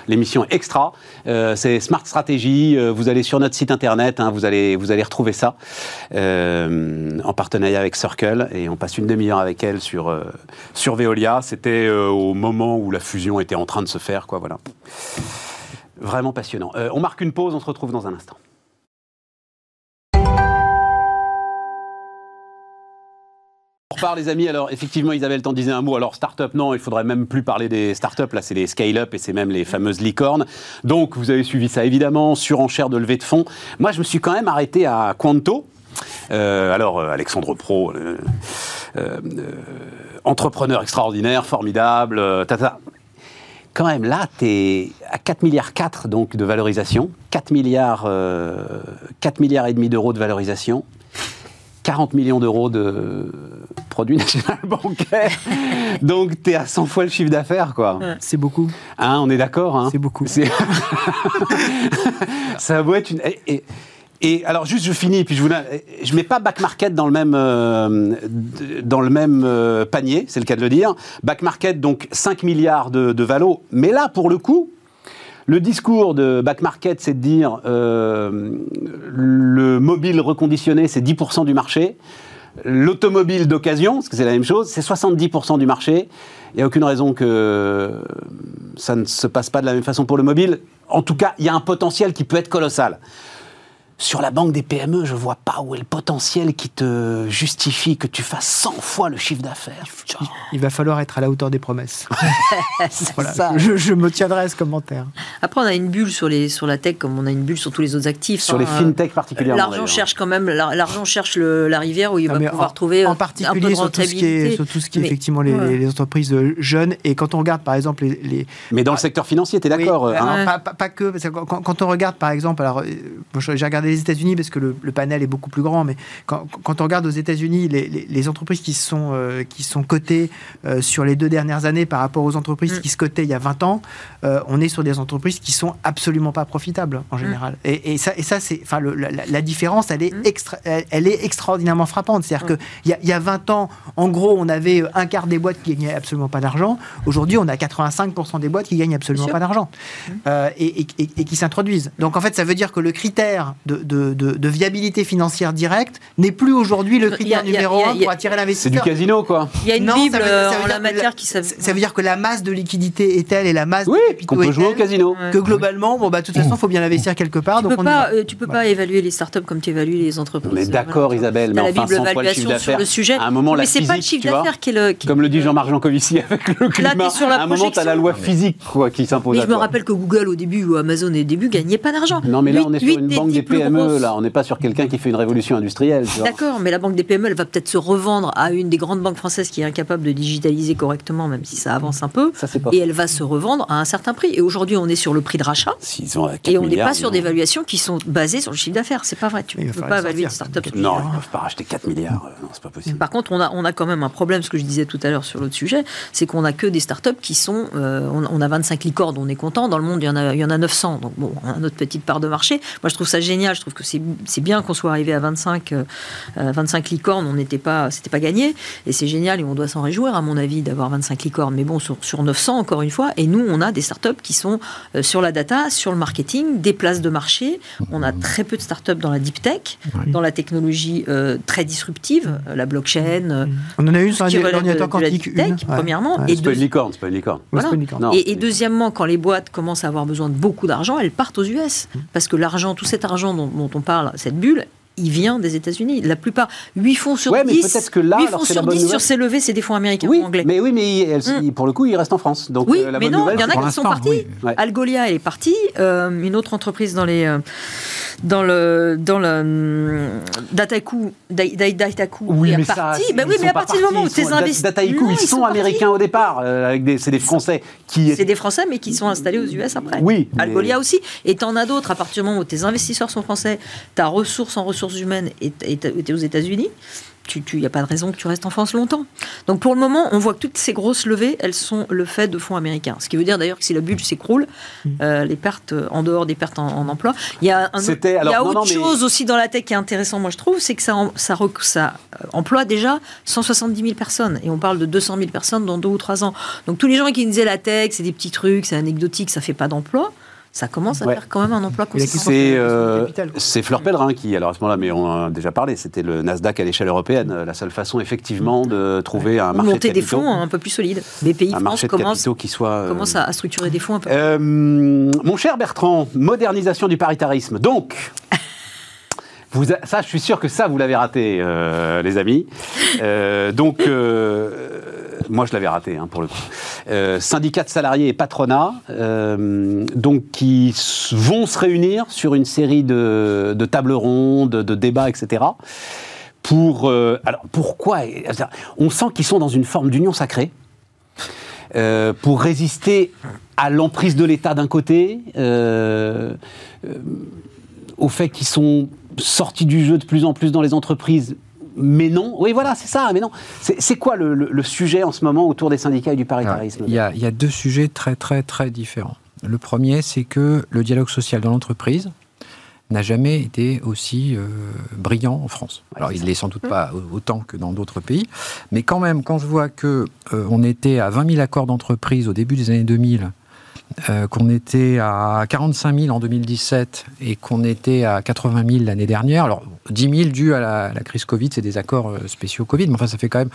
l'émission est extra. Euh, c'est Smart Stratégie. vous allez sur notre site internet, hein, vous, allez, vous allez retrouver ça en partenariat avec Circle. Et on passe une demi-heure avec elle sur, sur Veolia. C'était au moment où la fusion était en train de se faire. Quoi, voilà. Vraiment passionnant. on marque une pause, on se retrouve dans un instant. On repart les amis, alors effectivement Isabelle t'en disait un mot, alors start-up non, il faudrait même plus parler des start-up, là c'est les scale-up et c'est même les fameuses licornes. Donc vous avez suivi ça évidemment, surenchère de levée de fonds. Moi je me suis quand même arrêté à Quanto. Euh, alors euh, Alexandre Pro, euh, entrepreneur extraordinaire, formidable, tata. Quand même là, tu es à 4 milliards 4 donc de valorisation, 4 milliards, 4 milliards et demi d'euros de valorisation. 40 millions d'euros de produit national bancaire. Donc, tu es à 100 fois le chiffre d'affaires, quoi. C'est beaucoup. Hein, on est d'accord hein C'est beaucoup. Ça va être une... Et, alors, juste, je finis, puis je vous... Je mets pas back market dans le même, euh, dans le même euh, panier, c'est le cas de le dire. Back market, donc 5 milliards de, de valo. Mais là, pour le coup, le discours de back market, c'est de dire euh, le mobile reconditionné, c'est 10% du marché. L'automobile d'occasion, parce que c'est la même chose, c'est 70% du marché. Il n'y a aucune raison que ça ne se passe pas de la même façon pour le mobile. En tout cas, il y a un potentiel qui peut être colossal. Sur la banque des PME, je vois pas où est le potentiel qui te justifie que tu fasses 100 fois le chiffre d'affaires. Il va falloir être à la hauteur des promesses. ça. Je, me tiendrai à ce commentaire. Après, on a une bulle sur, les, sur la tech, comme on a une bulle sur tous les autres actifs. Sur les hein. fintech particulièrement. L'argent cherche quand même, l'argent cherche la rivière où il va pouvoir trouver en particulier sur tout ce qui est, sur tout ce qui est effectivement les, entreprises jeunes. Et quand on regarde par exemple les. mais dans le secteur financier, tu es d'accord hein pas, que. quand, on regarde par exemple, alors j'ai regardé les États-Unis parce que le, panel est beaucoup plus grand, mais quand, on regarde aux États-Unis les, entreprises qui sont, euh, qui sont cotées euh, sur les deux dernières années par rapport aux entreprises mm. qui se cotaient il y a 20 ans, on est sur des entreprises qui sont absolument pas profitables en mm. général. Et, ça, et ça c'est, enfin, la, différence, elle est, mm. extra, elle, est extraordinairement frappante. C'est-à-dire qu'il y, y a 20 ans, en gros, on avait un quart des boîtes qui gagnaient absolument pas d'argent. Aujourd'hui, on a 85% des boîtes qui gagnent absolument pas d'argent et, et qui s'introduisent. Donc en fait, ça veut dire que le critère de, de, de, viabilité financière directe n'est plus aujourd'hui le critère numéro un pour attirer l'investisseur. C'est du casino, quoi. Il y a une bible en la matière qui ça, ça veut dire que la masse de liquidité est telle et la masse oui, de qu'on peut jouer au casino. Que globalement, bon, bah, de toute façon, il faut bien investir quelque part. Tu peux pas, euh, tu peux pas évaluer les startups comme tu évalues les entreprises. Mais d'accord, Isabelle, mais enfin, sans toi, le chiffre d'affaires. le sujet. À un moment, mais c'est pas le chiffre d'affaires qui est le. Comme le dit Jean-Marc Jancovici avec le climat. À un moment, tu as la loi physique quoi, qui s'impose. Mais je me rappelle que Google au début ou Amazon au début gagnait pas d'argent. Non, mais là, on est sur une banque des PME, là. On n'est pas sur quelqu'un qui fait une révolution industrielle. D'accord, mais la banque des PME, elle va peut-être se revendre à une des grandes banques françaises qui est incapable de digitaliser correctement, même si ça avance un peu. et elle va se revendre à un certain prix. Et aujourd'hui, on est sur le prix de rachat. et on n'est pas sur des valuations qui sont basées sur le chiffre d'affaires. C'est pas vrai. Tu ne peux pas évaluer une start-up. Non, ils ne peuvent pas racheter 4 milliards. Non, c'est pas possible. Par contre, on a, on a quand même un problème, ce que je disais tout à l'heure sur l'autre sujet, c'est qu'on a que des start-up qui sont. Euh, on, a 25 licornes, on est content. Dans le monde, il y en a, il y en a 900. Donc, bon, on a notre petite part de marché. Moi, je trouve ça génial. Je trouve que c'est bien qu'on soit arrivé à 25, 25 euh, licornes. On n'était pas, c'était pas gagné. Et c'est génial et on doit s'en réjouir, à mon avis, d'avoir 25 licornes. Mais bon, sur, sur, 900, encore une fois. Et nous, on a des startups qui sont euh, sur la data, sur le marketing, des places de marché. On a très peu de startups dans la deep tech, dans la technologie euh, très disruptive, la blockchain. On en a une sur l'ordinateur quantique. Une. premièrement. Et c'est pas une licorne, c'est pas une licorne. et, et, deuxièmement, quand les boîtes commencent à avoir besoin de beaucoup d'argent, elles partent aux US. Mm. Parce que l'argent, tout cet argent dont, dont on parle, cette bulle, il vient des États-Unis. La plupart, 8 fonds sur ouais, 10, mais que là, 8 fonds sur 10 sur ces levées, c'est des fonds américains oui, ou anglais. Mais oui, mais mm. pour le coup, ils restent en France. Donc, oui, euh, la mais non, il y en a qui sont partis. Algolia, elle est partie. Euh, une autre entreprise dans les... Euh, dans le dans le hum, Dataiku Dataku oui, est parti. Ben oui, mais à partir du moment où tes investisseurs Dataiku, ils, sont, américains au départ, avec des, c'est des Français qui. C'est des Français, mais qui sont installés aux US après. Oui. Algolia aussi. Et t'en as d'autres à partir du moment où tes investisseurs sont français, ta ressource en ressources humaines est, est aux États-Unis il n'y a pas de raison que tu restes en France longtemps. Donc pour le moment, on voit que toutes ces grosses levées, elles sont le fait de fonds américains. Ce qui veut dire d'ailleurs que si la bulle s'écroule, mm. euh, les pertes, en dehors des pertes en, emploi, il y a, un, il y a autre chose aussi dans la tech qui est intéressant, moi je trouve, c'est que ça, ça, ça euh, emploie déjà 170 000 personnes. Et on parle de 200 000 personnes dans deux ou trois ans. Donc tous les gens qui disaient la tech, c'est des petits trucs, c'est anecdotique, ça fait pas d'emploi ça commence à faire quand même un emploi. C'est euh, Fleur Pellerin qui, alors à ce moment-là, mais on en a déjà parlé, c'était le Nasdaq à l'échelle européenne, la seule façon effectivement de trouver un marché Monter de des fonds un peu plus solides. BPI un France commence, qui soit, euh, commence à, structurer des fonds un peu euh, Mon cher Bertrand, modernisation du paritarisme. Donc, vous ça, je suis sûr que ça, vous l'avez raté, euh, les amis. Euh, donc, euh, moi, je l'avais raté, hein, pour le coup. Euh, syndicats de salariés et patronat, euh, donc qui vont se réunir sur une série de, de tables rondes, de débats, etc. Pour, euh, alors, pourquoi On sent qu'ils sont dans une forme d'union sacrée. pour résister à l'emprise de l'État d'un côté, au fait qu'ils sont sortis du jeu de plus en plus dans les entreprises mais non. Oui, voilà, c'est ça, mais non. C'est quoi le, sujet en ce moment autour des syndicats et du paritarisme? Il y, a, deux sujets très, très, très différents. Le premier, c'est que le dialogue social dans l'entreprise n'a jamais été aussi euh, brillant en France. Alors, il ne l'est sans doute pas autant que dans d'autres pays, mais quand même, quand je vois que euh, on était à 20 000 accords d'entreprise au début des années 2000, euh, qu'on était à 45 000 en 2017 et qu'on était à 80 000 l'année dernière. Alors, 10 000 dû à la, crise Covid, c'est des accords euh, spéciaux Covid, mais enfin, ça fait quand même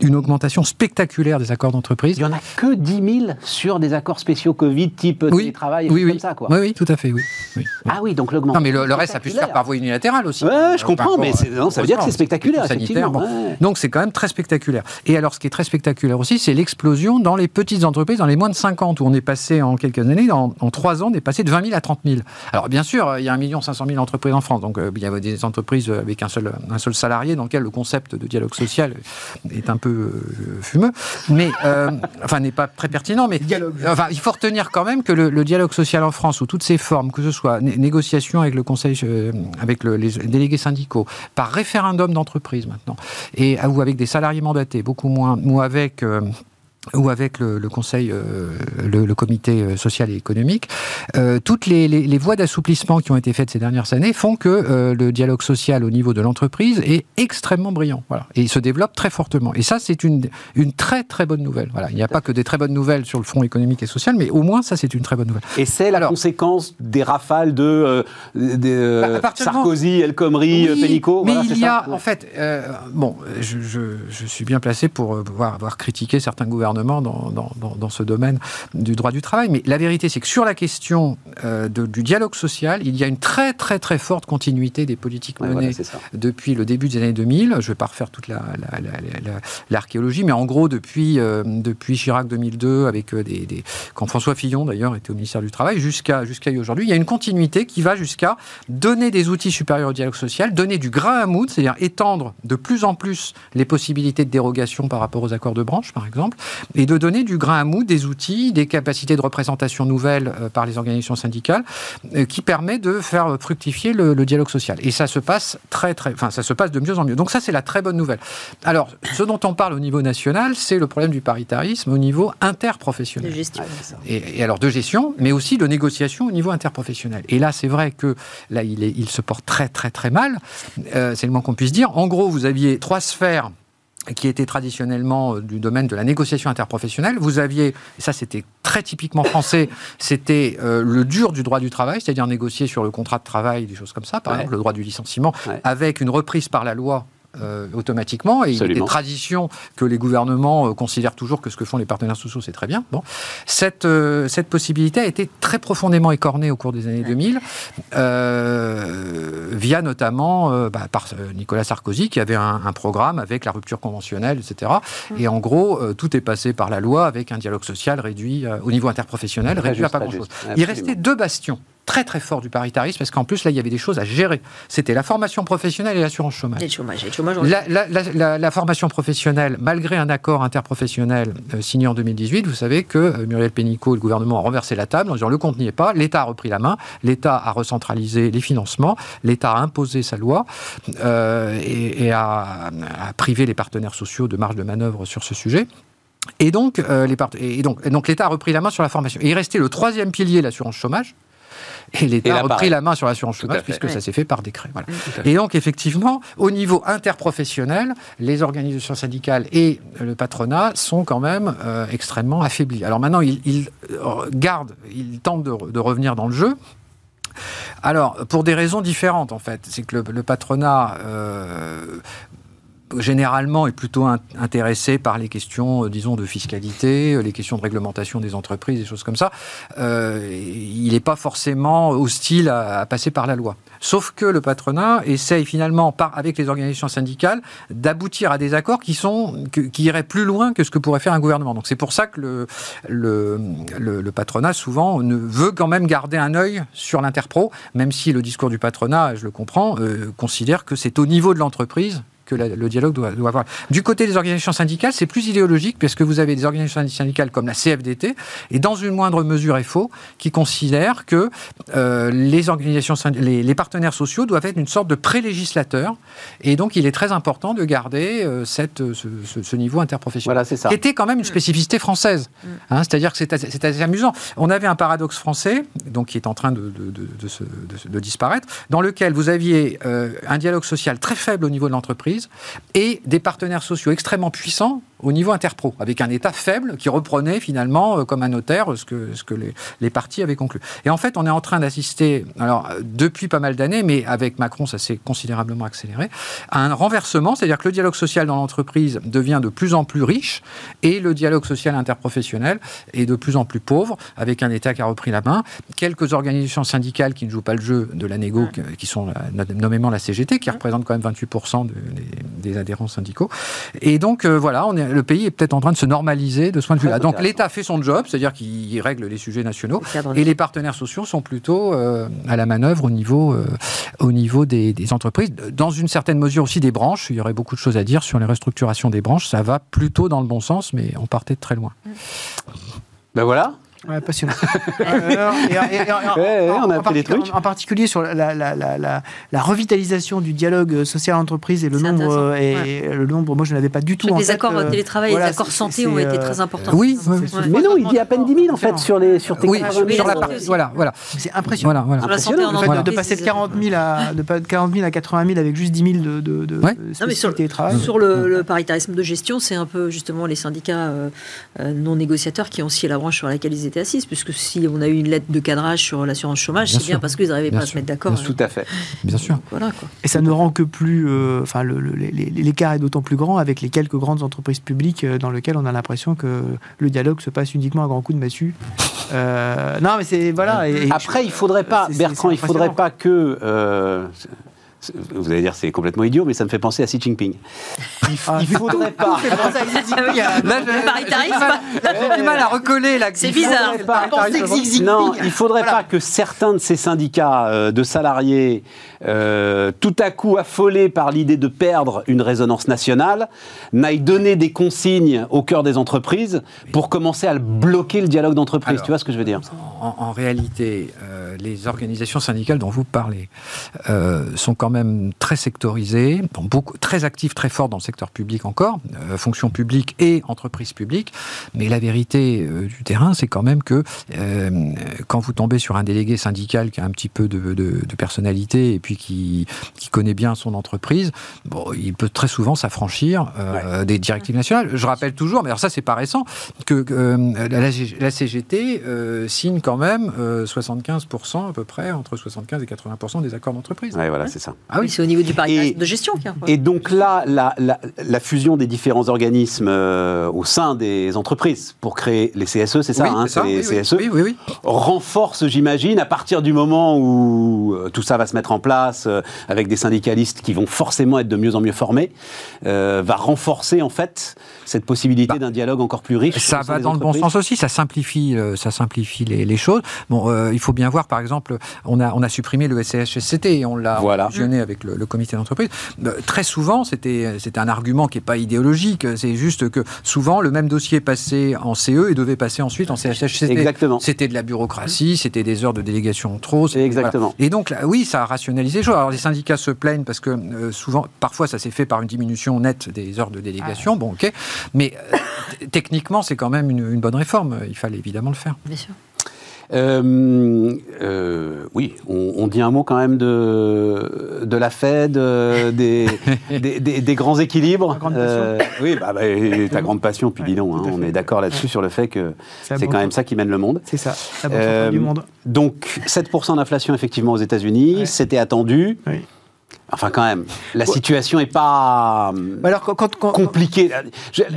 une augmentation spectaculaire des accords d'entreprise. Il n'y en a que 10 000 sur des accords spéciaux Covid type oui, télétravail oui, oui. comme ça, quoi. Oui, oui, tout à fait, oui. Ah oui, donc l'augmentation. Non, mais le, reste, ça peut se faire par voie unilatérale aussi. Oui, je comprends, mais non, ça veut dire que c'est spectaculaire, effectivement. Donc, c'est quand même très spectaculaire. Et alors, ce qui est très spectaculaire aussi, c'est l'explosion dans les petites entreprises, dans les moins de 50, où on est passé en quelques années, en, en 3 ans, on est passé de 20 000 à 30 000. Alors bien sûr, il y a 1 500 000 entreprises en France, donc il y a des entreprises avec un seul, un seul salarié dans lequel le concept de dialogue social est un peu fumeux, mais enfin n'est pas très pertinent, mais enfin il faut retenir quand même que le, dialogue social en France, sous toutes ses formes, que ce soit négociation avec le conseil, avec les délégués syndicaux, par référendum d'entreprise maintenant, et ou avec des salariés mandatés, beaucoup moins, ou avec ou avec le, Conseil, euh, le, Comité euh, social et économique, euh, toutes les, voies d'assouplissement qui ont été faites ces dernières années font que le dialogue social au niveau de l'entreprise est extrêmement brillant. Voilà, et il se développe très fortement. Et ça, c'est une, une très très bonne nouvelle. Voilà, il n'y a pas que des très bonnes nouvelles sur le front économique et social, mais au moins ça, c'est une très bonne nouvelle. Et c'est la conséquence des rafales de, bah, Sarkozy, El Khomri, oui, Mais il y a, en fait, bon, je, je, suis bien placé pour pouvoir avoir critiqué certains gouvernements dans, dans, ce domaine du droit du travail. Mais la vérité, c'est que sur la question euh, du dialogue social, il y a une très très très forte continuité des politiques menées depuis le début des années 2000. Je ne vais pas refaire toute l'archéologie, mais en gros, depuis, euh, depuis Chirac 2002, avec euh, des, quand François Fillon d'ailleurs était au ministère du Travail, jusqu'à jusqu'à aujourd'hui, il y a une continuité qui va jusqu'à donner des outils supérieurs au dialogue social, donner du grain à moudre, c'est-à-dire étendre de plus en plus les possibilités de dérogation par rapport aux accords de branche, par exemple, et de donner du grain à moudre, des outils, des capacités de représentation nouvelles euh, par les organisations syndicales, euh, qui permet de faire fructifier le, dialogue social. Et ça se passe très, très, enfin, ça se passe de mieux en mieux. Donc ça, c'est la très bonne nouvelle. Alors, ce dont on parle au niveau national, c'est le problème du paritarisme au niveau interprofessionnel. De gestion. Et, alors de gestion, mais aussi de négociation au niveau interprofessionnel. Et là, c'est vrai que là, il, est, il se porte très, très, très mal. Euh, c'est le moins qu'on puisse dire. En gros, vous aviez trois sphères qui était traditionnellement euh, du domaine de la négociation interprofessionnelle. Vous aviez, et ça c'était très typiquement français, c'était euh, le dur du droit du travail, c'est-à-dire négocier sur le contrat de travail, des choses comme ça, par exemple le droit du licenciement, avec une reprise par la loi euh, automatiquement. Et il y a des traditions que les gouvernements euh, considèrent toujours que ce que font les partenaires sociaux, c'est très bien. Bon. Cette, euh, cette possibilité a été très profondément écornée au cours des années 2000, via notamment bah, par Nicolas Sarkozy, qui avait un, programme avec la rupture conventionnelle, etc. Et en gros, tout est passé par la loi avec un dialogue social réduit au niveau interprofessionnel, réduit à pas grand-chose. Il restait deux bastions très très fort du paritarisme, parce qu'en plus, là, il y avait des choses à gérer. C'était la formation professionnelle et l'assurance chômage. chômage, la, formation professionnelle, malgré un accord interprofessionnel euh, signé en 2018, vous savez que euh, Muriel Pénicaud et le gouvernement ont renversé la table en disant le compte n'y est pas, l'État a repris la main, l'État a recentralisé les financements, l'État a imposé sa loi euh, et, a, privé les partenaires sociaux de marge de manœuvre sur ce sujet. Et donc, les et donc, donc l'État a repris la main sur la formation. Et il restait le troisième pilier, l'assurance chômage, et l'État a repris la main sur l'assurance chômage puisque ça s'est fait par décret. Et donc, effectivement, au niveau interprofessionnel, les organisations syndicales et le patronat sont quand même euh, extrêmement affaiblis. Alors maintenant, ils, euh, gardent, ils tentent de, revenir dans le jeu. Alors, pour des raisons différentes, en fait. C'est que le, patronat euh, généralement est plutôt intéressé par les questions, euh, disons, de fiscalité, euh, les questions de réglementation des entreprises, des choses comme ça. Euh, il n'est pas forcément hostile à, passer par la loi. Sauf que le patronat essaye finalement, avec les organisations syndicales, d'aboutir à des accords qui, sont, qui iraient plus loin que ce que pourrait faire un gouvernement. Donc c'est pour ça que le, patronat, souvent, ne veut quand même garder un œil sur l'interpro, même si le discours du patronat, je le comprends, considère que c'est au niveau de l'entreprise que le dialogue doit, avoir. Du côté des organisations syndicales, c'est plus idéologique parce que vous avez des organisations syndicales comme la CFDT et dans une moindre mesure FO qui considèrent que euh, les organisations, les, partenaires sociaux doivent être une sorte de pré-législateur et donc il est très important de garder euh, cette, ce, niveau interprofessionnel. Voilà, c'est ça. Qui était quand même une spécificité française. Mm. Hein, c'est-à-dire que c'est assez, amusant. On avait un paradoxe français, donc qui est en train de, de, disparaître, dans lequel vous aviez euh, un dialogue social très faible au niveau de l'entreprise et des partenaires sociaux extrêmement puissants au niveau interpro, avec un État faible qui reprenait finalement euh, comme un notaire ce que, ce que les, les partis avaient conclu. Et en fait, on est en train d'assister, alors depuis pas mal d'années, mais avec Macron, ça s'est considérablement accéléré, à un renversement, c'est-à-dire que le dialogue social dans l'entreprise devient de plus en plus riche et le dialogue social interprofessionnel est de plus en plus pauvre, avec un État qui a repris la main, quelques organisations syndicales qui ne jouent pas le jeu de la négo, qui sont nommément la CGT, qui représente quand même 28% des, adhérents syndicaux. Et donc, euh, voilà, on est le pays est peut-être en train de se normaliser de ce point de vue-là. Donc l'État fait son job, c'est-à-dire qu'il règle les sujets nationaux, et les partenaires sociaux sont plutôt à la manœuvre au niveau, au niveau des, des, entreprises. Dans une certaine mesure aussi des branches, il y aurait beaucoup de choses à dire sur les restructurations des branches. Ça va plutôt dans le bon sens, mais on partait de très loin. Ben voilà, Ouais, passionnant. on a appris des trucs. En, particulier sur la, la, la, la, revitalisation du dialogue social-entreprise et le nombre et le nombre. Moi, je n'avais pas du tout. En les accords euh, télétravail, les accords santé ont été très importants. Oui, mais non, il dit à peine 10 000 en fait sur les sur tes oui, sur la partie. Voilà, voilà. C'est impressionnant. Voilà, voilà. Sur la santé, de, passer de 40 000 à de 40 000 à 80 000 avec juste 10 000 de, de, de sur, télétravail. Sur le, paritarisme de gestion, c'est un peu justement les syndicats euh, euh, non négociateurs qui ont scié la branche sur laquelle ils étaient assise, puisque si on a eu une lettre de cadrage sur l'assurance chômage, c'est bien parce qu'ils n'arrivaient pas à se mettre d'accord. Tout à fait. Bien sûr. Voilà, quoi. Et ça ne rend que plus. Euh, enfin, l'écart est d'autant plus grand avec les quelques grandes entreprises publiques euh, dans lesquelles on a l'impression que le dialogue se passe uniquement à grands coups de massue. Euh, non, mais c'est. Voilà. Et, Après, il faudrait pas, Bertrand, il faudrait pas que vous allez dire c'est complètement idiot, mais ça me fait penser à Xi Jinping. Il, ah, faudrait pas. J'ai du mal à recoller là. C'est bizarre. Non, il faudrait pas que certains de ces syndicats euh, de salariés, euh, tout à coup affolés par l'idée de perdre une résonance nationale, n'aillent donner des consignes au cœur des entreprises pour commencer à bloquer le dialogue d'entreprise. Tu vois ce que je veux dire? en, réalité, euh, les organisations syndicales dont vous parlez sont quand même très sectorisé, beaucoup, très actif, très fort dans le secteur public encore, euh, fonction publique et entreprise publique. Mais la vérité euh, du terrain, c'est quand même que euh, quand vous tombez sur un délégué syndical qui a un petit peu de, personnalité et puis qui, qui, connaît bien son entreprise, bon, il peut très souvent s'affranchir des directives nationales. Je rappelle toujours, mais alors ça c'est pas récent, que la, CGT signe quand même 75% à peu près, entre 75 et 80% des accords d'entreprise. Oui, voilà, c'est ça. Ah oui, c'est au niveau du paritarisme de gestion. Et donc là, la, la, fusion des différents organismes euh, au sein des entreprises pour créer les CSE, c'est ça, hein, ça les CSE, oui, renforce, j'imagine, à partir du moment où euh, tout ça va se mettre en place euh, avec des syndicalistes qui vont forcément être de mieux en mieux formés, va renforcer en fait cette possibilité bah, d'un dialogue encore plus riche. Ça va dans le bon sens aussi, ça simplifie, ça simplifie les, les choses. Bon, il faut bien voir, par exemple, on a, on a supprimé le SCHSCT et on l'a voilà avec le, comité d'entreprise. Euh, très souvent, c'était un argument qui n'est pas idéologique, c'est juste que souvent, le même dossier passait en CE et devait passer ensuite en CHH. Exactement. C'était de la bureaucratie, c'était des heures de délégation trop. Exactement. Et donc, là, oui, ça a rationalisé les choses. Alors, les syndicats se plaignent parce que euh, souvent, parfois, ça s'est fait par une diminution nette des heures de délégation. Ah. Bon, ok. Mais euh, techniquement, c'est quand même une, une bonne réforme. Il fallait évidemment le faire. Bien sûr. Euh, euh, oui, on, dit un mot quand même de, de la Fed, euh, des, des, grands équilibres. oui, bah, bah, ta grande passion, puis dis donc, hein, on est d'accord là-dessus sur le fait que c'est quand même ça qui mène le monde. C'est ça, la du monde. Donc 7% d'inflation effectivement aux États-Unis, c'était attendu. Oui. Enfin, quand même, la situation n'est pas Alors, quand, compliquée.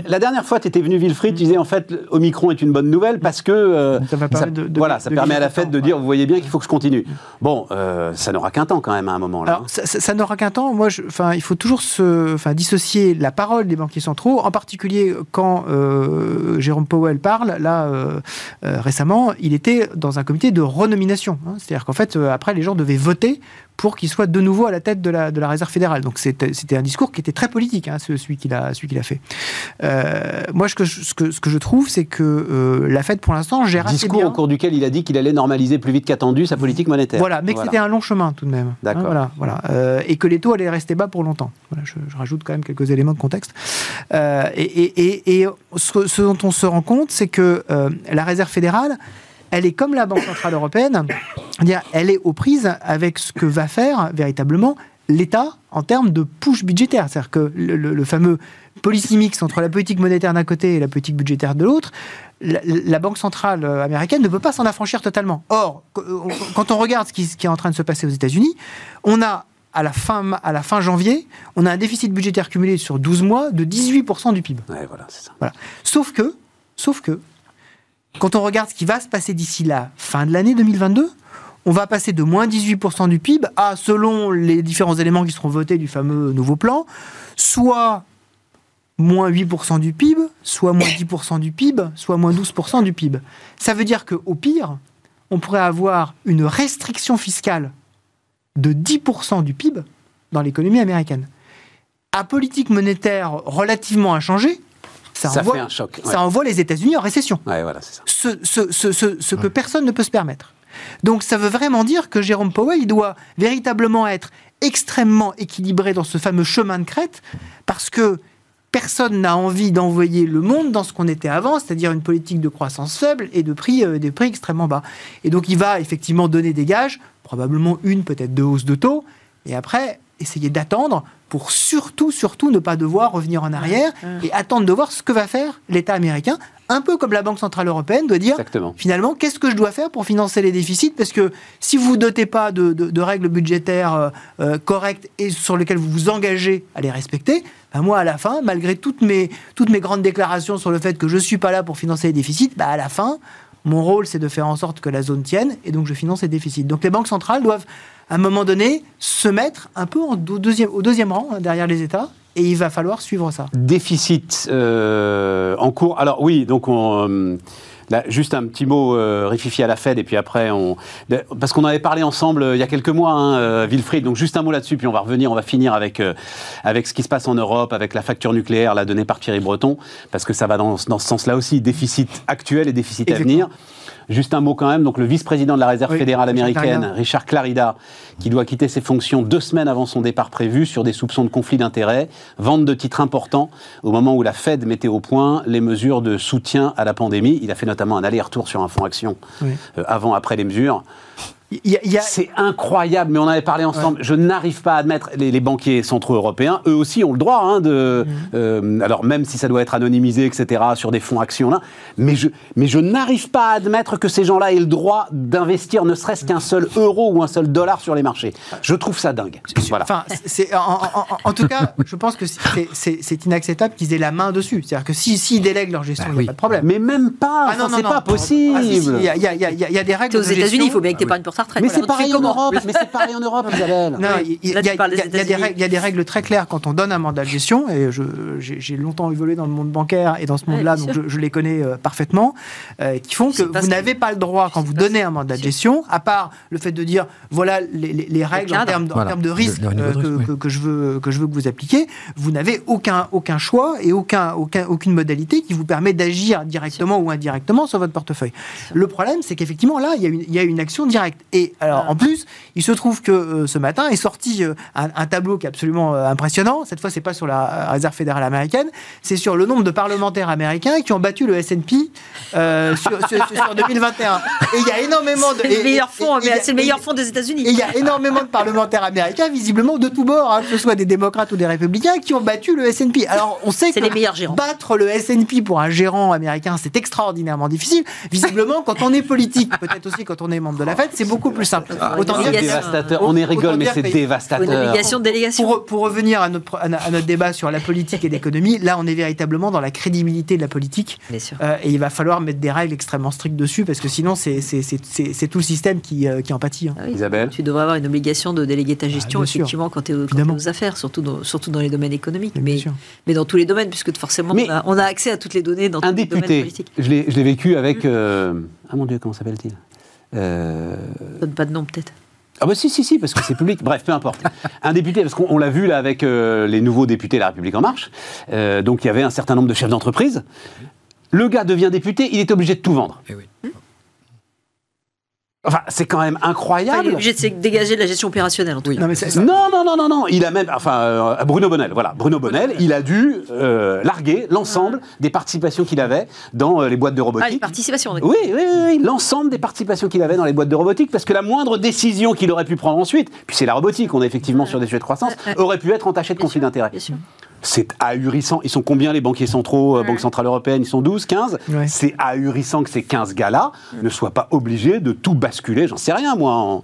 la dernière fois, tu étais venu, Wilfried, tu disais en fait, Omicron est une bonne nouvelle parce que euh, ça, voilà, ça permet à la fête de dire, vous voyez bien qu'il faut que je continue. Bon, euh, ça n'aura qu'un temps quand même à un moment. Là. Alors, ça, n'aura qu'un temps. Moi, enfin, il faut toujours se, dissocier la parole des banquiers centraux, en particulier quand euh, Jérôme Powell parle. Là, récemment, il était dans un comité de renomination. Hein. C'est-à-dire qu'en fait, après, les gens devaient voter pour qu'il soit de nouveau à la tête de la, de la Réserve fédérale. Donc c'était un discours qui était très politique, hein, celui qu'il a, celui qu'il a fait. Euh, moi, ce que, je, ce, que, ce que je trouve, c'est que euh, la Fed, pour l'instant, gère assez bien. au cours duquel il a dit qu'il allait normaliser plus vite qu'attendu sa politique monétaire. Voilà, mais que c'était un long chemin tout de même. Hein, D'accord. voilà, voilà. Euh, et que les taux allaient rester bas pour longtemps. Voilà, je, rajoute quand même quelques éléments de contexte. et, et, et ce, ce, dont on se rend compte, c'est que la Réserve fédérale elle est comme la Banque Centrale Européenne, elle est aux prises avec ce que va faire véritablement l'État en termes de push budgétaire. C'est-à-dire que le, fameux policy mix entre la politique monétaire d'un côté et la politique budgétaire de l'autre, la, Banque centrale américaine ne peut pas s'en affranchir totalement. Or, quand on regarde ce qui, est en train de se passer aux États-Unis, on a à la, fin, à la fin janvier, on a un déficit budgétaire cumulé sur 12 mois de 18% du PIB. voilà, ça. Voilà. Sauf que, sauf que, quand on regarde ce qui va se passer d'ici la fin de l'année 2022, on va passer de moins 18% du PIB à, selon les différents éléments qui seront votés du fameux nouveau plan, soit moins 8% du PIB, soit moins 10% du PIB, soit moins 12% du PIB. Ça veut dire qu'au pire, on pourrait avoir une restriction fiscale de 10% du PIB dans l'économie américaine. À politique monétaire relativement inchangée, ça, envoie, un choc, ça envoie les États-Unis en récession. voilà, ça. Ce, ce, que personne ne peut se permettre. Donc ça veut vraiment dire que Jérôme Powell doit véritablement être extrêmement équilibré dans ce fameux chemin de crête, parce que personne n'a envie d'envoyer le monde dans ce qu'on était avant, c'est-à-dire une politique de croissance faible et de prix, euh, des prix extrêmement bas. Et donc il va effectivement donner des gages, probablement une, peut-être deux hausses de taux, et après essayer d'attendre pour surtout, surtout ne pas devoir revenir en arrière et attendre de voir ce que va faire l'État américain, un peu comme la Banque Centrale Européenne, doit dire finalement qu'est-ce que je dois faire pour financer les déficits? Parce que si vous ne dotez pas de, règles budgétaires euh, euh, correctes et sur lesquelles vous vous engagez à les respecter, ben moi à la fin, malgré toutes mes, toutes mes grandes déclarations sur le fait que je ne suis pas là pour financer les déficits, ben à la fin, mon rôle c'est de faire en sorte que la zone tienne et donc je finance les déficits. Donc les banques centrales doivent à un moment donné, se mettre un peu au, deuxième, au deuxième rang hein, derrière les États et il va falloir suivre ça. Déficit euh, en cours. Alors oui, donc on, euh, Là, juste un petit mot euh, à la Fed, et puis après, on... parce qu'on avait parlé ensemble euh, il y a quelques mois, hein, Wilfried, donc juste un mot là-dessus, puis on va revenir, on va finir avec, avec ce qui se passe en Europe, avec la facture nucléaire, la donnée par Thierry Breton, parce que ça va dans, dans ce sens-là aussi, déficit actuel et déficit à venir. Juste un mot quand même, donc le vice-président de la Réserve fédérale américaine, Richard Clarida, qui doit quitter ses fonctions deux semaines avant son départ prévu sur des soupçons de conflit d'intérêts, vente de titres importants au moment où la Fed mettait au point les mesures de soutien à la pandémie. Il a fait notamment un aller-retour sur un fonds action euh, avant, après les mesures. C'est incroyable, mais on avait parlé ensemble. Je n'arrive pas à admettre les, banquiers centraux européens, eux aussi ont le droit hein, de. Mhm. Euh, alors même si ça doit être anonymisé, etc. sur des fonds actions là, mais je, mais je n'arrive pas à admettre que ces gens-là aient le droit d'investir ne serait-ce qu'un seul euro ou un seul dollar sur les marchés. Je trouve ça dingue. Voilà. Enfin, en, tout cas, je pense que c'est inacceptable qu'ils aient la main dessus. C'est-à-dire que s'ils si, délèguent leur gestion, il n'y a pas de problème. Mais même pas. Ah, non, c'est pas possible. Il y, a des règles. Aux États-Unis, il faut bien que tu mais c'est pareil en Europe. Mais c'est pareil en Europe, Isabelle. il y, a des règles très claires quand on donne un mandat de gestion. Et j'ai longtemps évolué dans le monde bancaire et dans ce monde-là, donc je, les connais euh, parfaitement, euh, qui font que vous n'avez pas le droit quand vous donnez un mandat de gestion, à part le fait de dire voilà les, règles en termes, de risque euh, que, je veux que je veux que vous appliquiez, vous n'avez aucun aucun choix et aucun, aucun aucune modalité qui vous permet d'agir directement ou indirectement sur votre portefeuille. Le problème, c'est qu'effectivement là, il y, a une, il y a une action directe. Et alors, ah. en plus, il se trouve que euh, ce matin est sorti euh, un, tableau qui est absolument euh, impressionnant. Cette fois, c'est pas sur la réserve fédérale américaine, c'est sur le nombre de parlementaires américains qui ont battu le S&P sur, 2021. Et il y a énormément de. C'est le meilleur fonds, c'est le meilleur fonds des États-Unis. Et il y a énormément de parlementaires américains, visiblement de tous bords, hein, que ce soit des démocrates ou des républicains, qui ont battu le S&P. Alors, on sait que les meilleurs gérants. battre le S&P pour un gérant américain, c'est extraordinairement difficile. Visiblement, quand on est politique, peut-être aussi quand on est membre de la Fed, c'est beaucoup plus simple. Ah, autant dire dévastateur. On est rigole, mais c'est dévastateur. Une obligation de délégation. Pour, pour revenir à notre, à notre débat sur la politique et l'économie, là, on est véritablement dans la crédibilité de la politique. Bien sûr. Euh, et il va falloir mettre des règles extrêmement strictes dessus, parce que sinon, c'est tout le système qui, euh, qui en pâtit. Hein. Ah Isabelle Tu devrais avoir une obligation de déléguer ta gestion, ah, effectivement, quand tu es, aux affaires, surtout dans, surtout dans les domaines économiques. Mais, mais, dans tous les domaines, puisque forcément, on a, accès à toutes les données dans tous les domaines politiques. Je l'ai vécu avec. Euh, ah mon Dieu, comment s'appelle-t-il? Euh... Donne pas de nom peut-être. Ah bah si, si, si, parce que c'est public. Bref, peu importe. Un député, parce qu'on l'a vu là avec euh, les nouveaux députés de La République En Marche, euh, donc il y avait un certain nombre de chefs d'entreprise. Le gars devient député, il est obligé de tout vendre. Eh oui. Enfin, c'est quand même incroyable. il est obligé de dégager de la gestion opérationnelle, en tout cas. Non, non, non, non, non, Il a même, enfin, euh, Bruno Bonnel, voilà, Bruno Bonnel, il a dû euh, larguer l'ensemble des participations qu'il avait dans euh, les boîtes de robotique. Ah, les participations. Oui, oui, oui, oui l'ensemble des participations qu'il avait dans les boîtes de robotique, parce que la moindre décision qu'il aurait pu prendre ensuite, puis c'est la robotique, on est effectivement sur des sujets de croissance, aurait pu être entachée de conflit d'intérêts. C'est ahurissant. Ils sont combien les banquiers centraux, Banque Centrale Européenne? Ils sont 12, 15 C'est ahurissant que ces 15 gars-là ne soient pas obligés de tout basculer, j'en sais rien moi, en,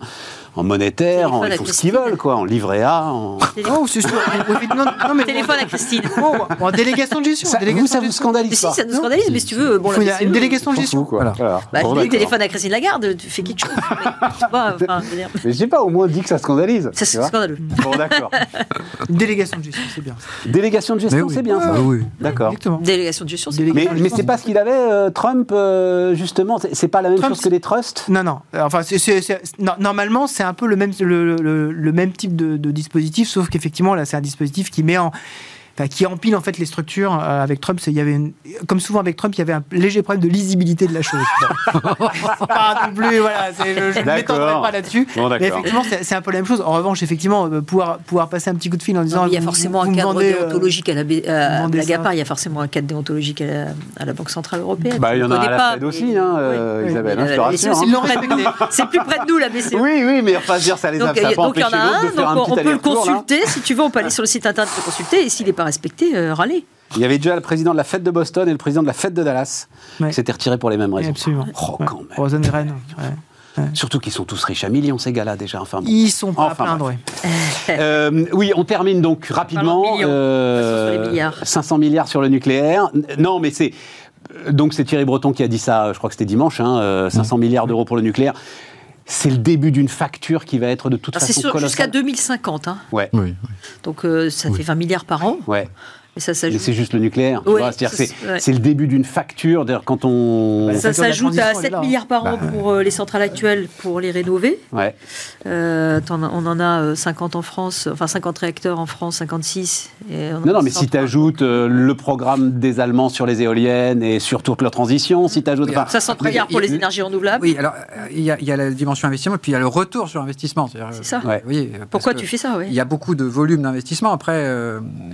en monétaire, en, ils font ce qu'ils veulent, quoi, en livret A. En... Oh, c'est sûr. non, mais Téléphone à Christine. Oh, en délégation de gestion. Ça, délégation vous, ça vous scandalise Si, ça nous scandalise, mais si tu veux. Bon, la une délégation de gestion. Quoi. Voilà. Bah, bon, téléphone à Christine Lagarde, tu fais quelque chose. mais, enfin, je mais j'ai pas au moins dit que ça scandalise. Ça, c'est scandaleux. Bon, d'accord. Une délégation de gestion, c'est bien. Délégation de gestion, c'est bien ça. Oui, D'accord. Délégation de gestion, c'est Mais, mais c'est pas ce qu'il avait, euh, Trump, euh, justement. C'est pas la même chose que les trusts? Non, non. Enfin, normalement, c'est un peu le même, le, même type de, de dispositif, sauf qu'effectivement, là, c'est un dispositif qui met en qui empile en fait les structures. Euh, avec Trump, il y avait comme souvent avec Trump, il y avait un léger problème de lisibilité de la chose. pas non plus, voilà, je ne m'étendrai pas là-dessus. mais effectivement, c'est un peu la même chose. En revanche, effectivement, euh, pouvoir, pouvoir passer un petit coup de fil en disant. il y a forcément un cadre euh, déontologique à la, GAPA, il y a forcément un cadre déontologique à la, Banque Centrale Européenne. Bah, il y en a à la Fed aussi, hein, Isabelle, hein, rassure. Hein. C'est plus près de nous, la BCE. Oui, oui, mais enfin, dire, ça les a pas Donc il y en a un, donc on peut le consulter, si tu veux, on peut aller sur le site internet le consulter, et s'il n'est pas respecté, euh, râler. Il y avait déjà le président de la fête de Boston et le président de la fête de Dallas qui s'étaient retirés pour les mêmes raisons. absolument. Oh, quand même. Surtout qu'ils sont tous riches à millions, ces gars-là, déjà. Enfin, Ils sont pas enfin, à plaindre, euh, oui. on termine donc rapidement. Euh, 500 milliards sur le nucléaire. Non, mais c'est. Donc, c'est Thierry Breton qui a dit ça, je crois que c'était dimanche, hein, 500 milliards d'euros pour le nucléaire c'est le début d'une facture qui va être de toute ah, façon C'est jusqu'à 2050. Hein. Ouais. Oui, Donc euh, ça fait 20 milliards par an. Ouais. C'est juste le nucléaire. c'est le début d'une facture. Quand on... Bah, ça s'ajoute à 7 milliards par an bah, pour euh, les centrales actuelles pour les rénover. Ouais. Euh, on en a 50 en France, enfin 50 réacteurs en France, 56. non, non, mais si tu ajoutes le programme des Allemands sur les éoliennes et sur toute leur transition, si tu ajoutes. 60 milliards pour les énergies renouvelables. Oui, alors il y, a la dimension investissement et puis il y a le retour sur investissement. C'est ça. Oui, Pourquoi tu fais ça Il y a beaucoup de volume d'investissement. Après,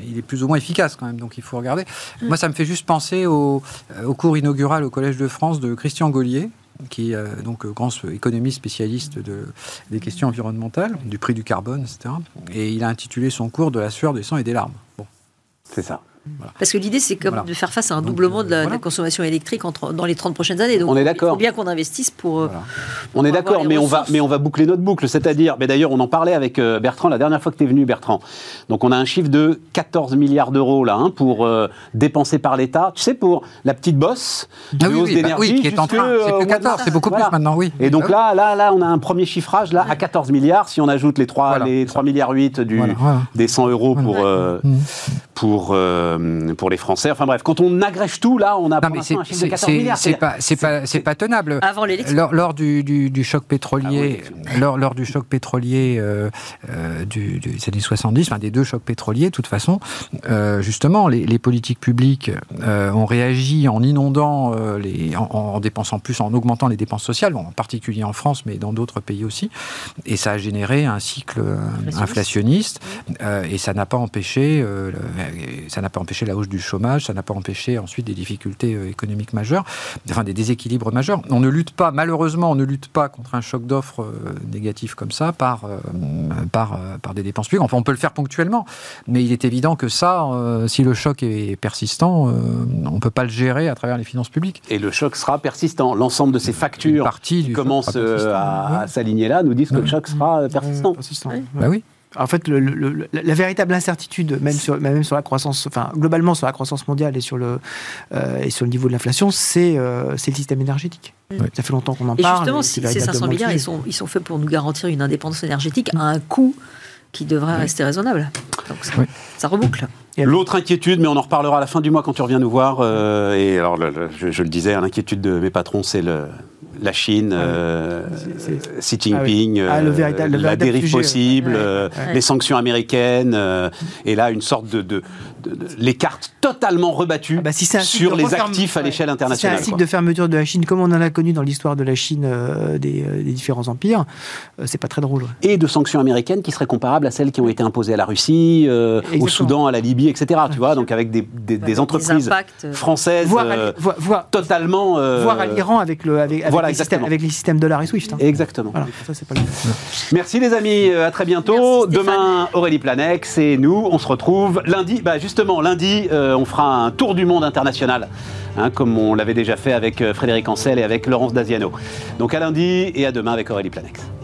il est plus ou moins efficace quand même, donc il faut regarder. Mm. Moi, ça me fait juste penser au, au, cours inaugural au Collège de France de Christian Gaulier, qui est euh, donc euh, grand économiste spécialiste de, des questions environnementales, du prix du carbone, etc. Et il a intitulé son cours De la sueur, du sang et des larmes. Bon. C'est ça. Parce que l'idée, c'est comme de faire face à un doublement de la, consommation électrique dans les 30 prochaines années. Donc, on est d'accord. Il faut bien qu'on investisse pour. Euh, on est d'accord, mais on, va, mais on va boucler notre boucle. C'est-à-dire, mais d'ailleurs, on en parlait avec euh, Bertrand la dernière fois que tu es venu, Bertrand. Donc, on a un chiffre de 14 milliards d'euros là, hein, pour euh, dépenser par l'État. Tu sais, pour la petite bosse ah, oui, oui, bah oui, qui est en train. C'est plus 14, c'est beaucoup plus maintenant, oui. Et donc là, là, là, on a un premier chiffrage là à 14 milliards. Si on ajoute les 3, les 3 milliards 8 du, des 100 euros pour, mmh. Pour, pour les Français Enfin bref, quand on agrège tout, là, on a non, un chiffre de 14 milliards. C'est pas, pas, pas, tenable. Avant l'élection. Lors, du, du, choc pétrolier, ah lors, lors, du choc pétrolier euh, euh, du, des années 70, enfin des deux chocs pétroliers, de toute façon, euh, justement, les, les, politiques publiques ont réagi en inondant, les, en, dépensant plus, en augmentant les dépenses sociales, en particulier en France, mais dans d'autres pays aussi. Et ça a généré un cycle inflationniste, et ça n'a pas empêché, ça n'a pas empêché la hausse du chômage ça n'a pas empêché ensuite des difficultés euh, économiques majeures, enfin des déséquilibres majeurs. On ne lutte pas, malheureusement, on ne lutte pas contre un choc d'offres euh, négatif comme ça par, euh, par, par des dépenses publiques. Enfin, on peut le faire ponctuellement, mais il est évident que ça, si le choc est persistant, on ne peut pas le gérer à travers les finances publiques. Et le choc sera persistant. L'ensemble de ces factures qui commencent à, s'aligner là nous disent que le choc sera persistant. persistant. Bah oui en fait, la, véritable incertitude, même sur, même sur la croissance, enfin, globalement sur la croissance mondiale et sur le, euh, et sur le niveau de l'inflation, c'est euh, le système énergétique. Ça fait longtemps qu'on en parle. Justement, si ces 500 milliards, ils sont, ils sont faits pour nous garantir une indépendance énergétique à un coût qui devrait rester raisonnable. Donc ça, reboucle. L'autre inquiétude, mais on en reparlera à la fin du mois quand tu reviens nous voir, euh, et alors je, je, le disais, l'inquiétude de mes patrons, c'est le, la Chine, ah euh, Xi Jinping, ah ah, euh, la dérive possible, euh, les sanctions américaines, et là une sorte de, cartes totalement rebattues bah, sur les actifs à l'échelle internationale. C'est un cycle de fermeture de la Chine, comme on en a connu dans l'histoire de la Chine des, différents empires. c'est pas très drôle. Et de sanctions américaines qui seraient comparables à celles qui ont été imposées à la Russie, au Soudan, à la Libye, etc. Tu vois, donc avec des, entreprises françaises totalement, voire à l'Iran avec le avec, avec les systèmes dollars et Swift. Hein. Exactement. Merci les amis, euh, à très bientôt. Demain, Aurélie Planex et nous, on se retrouve lundi. Bah justement, lundi, euh, on fera un tour du monde international. Hein, comme on l'avait déjà fait avec euh, Frédéric Ancel et avec Laurence Daziano. Donc à lundi et à demain avec Aurélie Planex.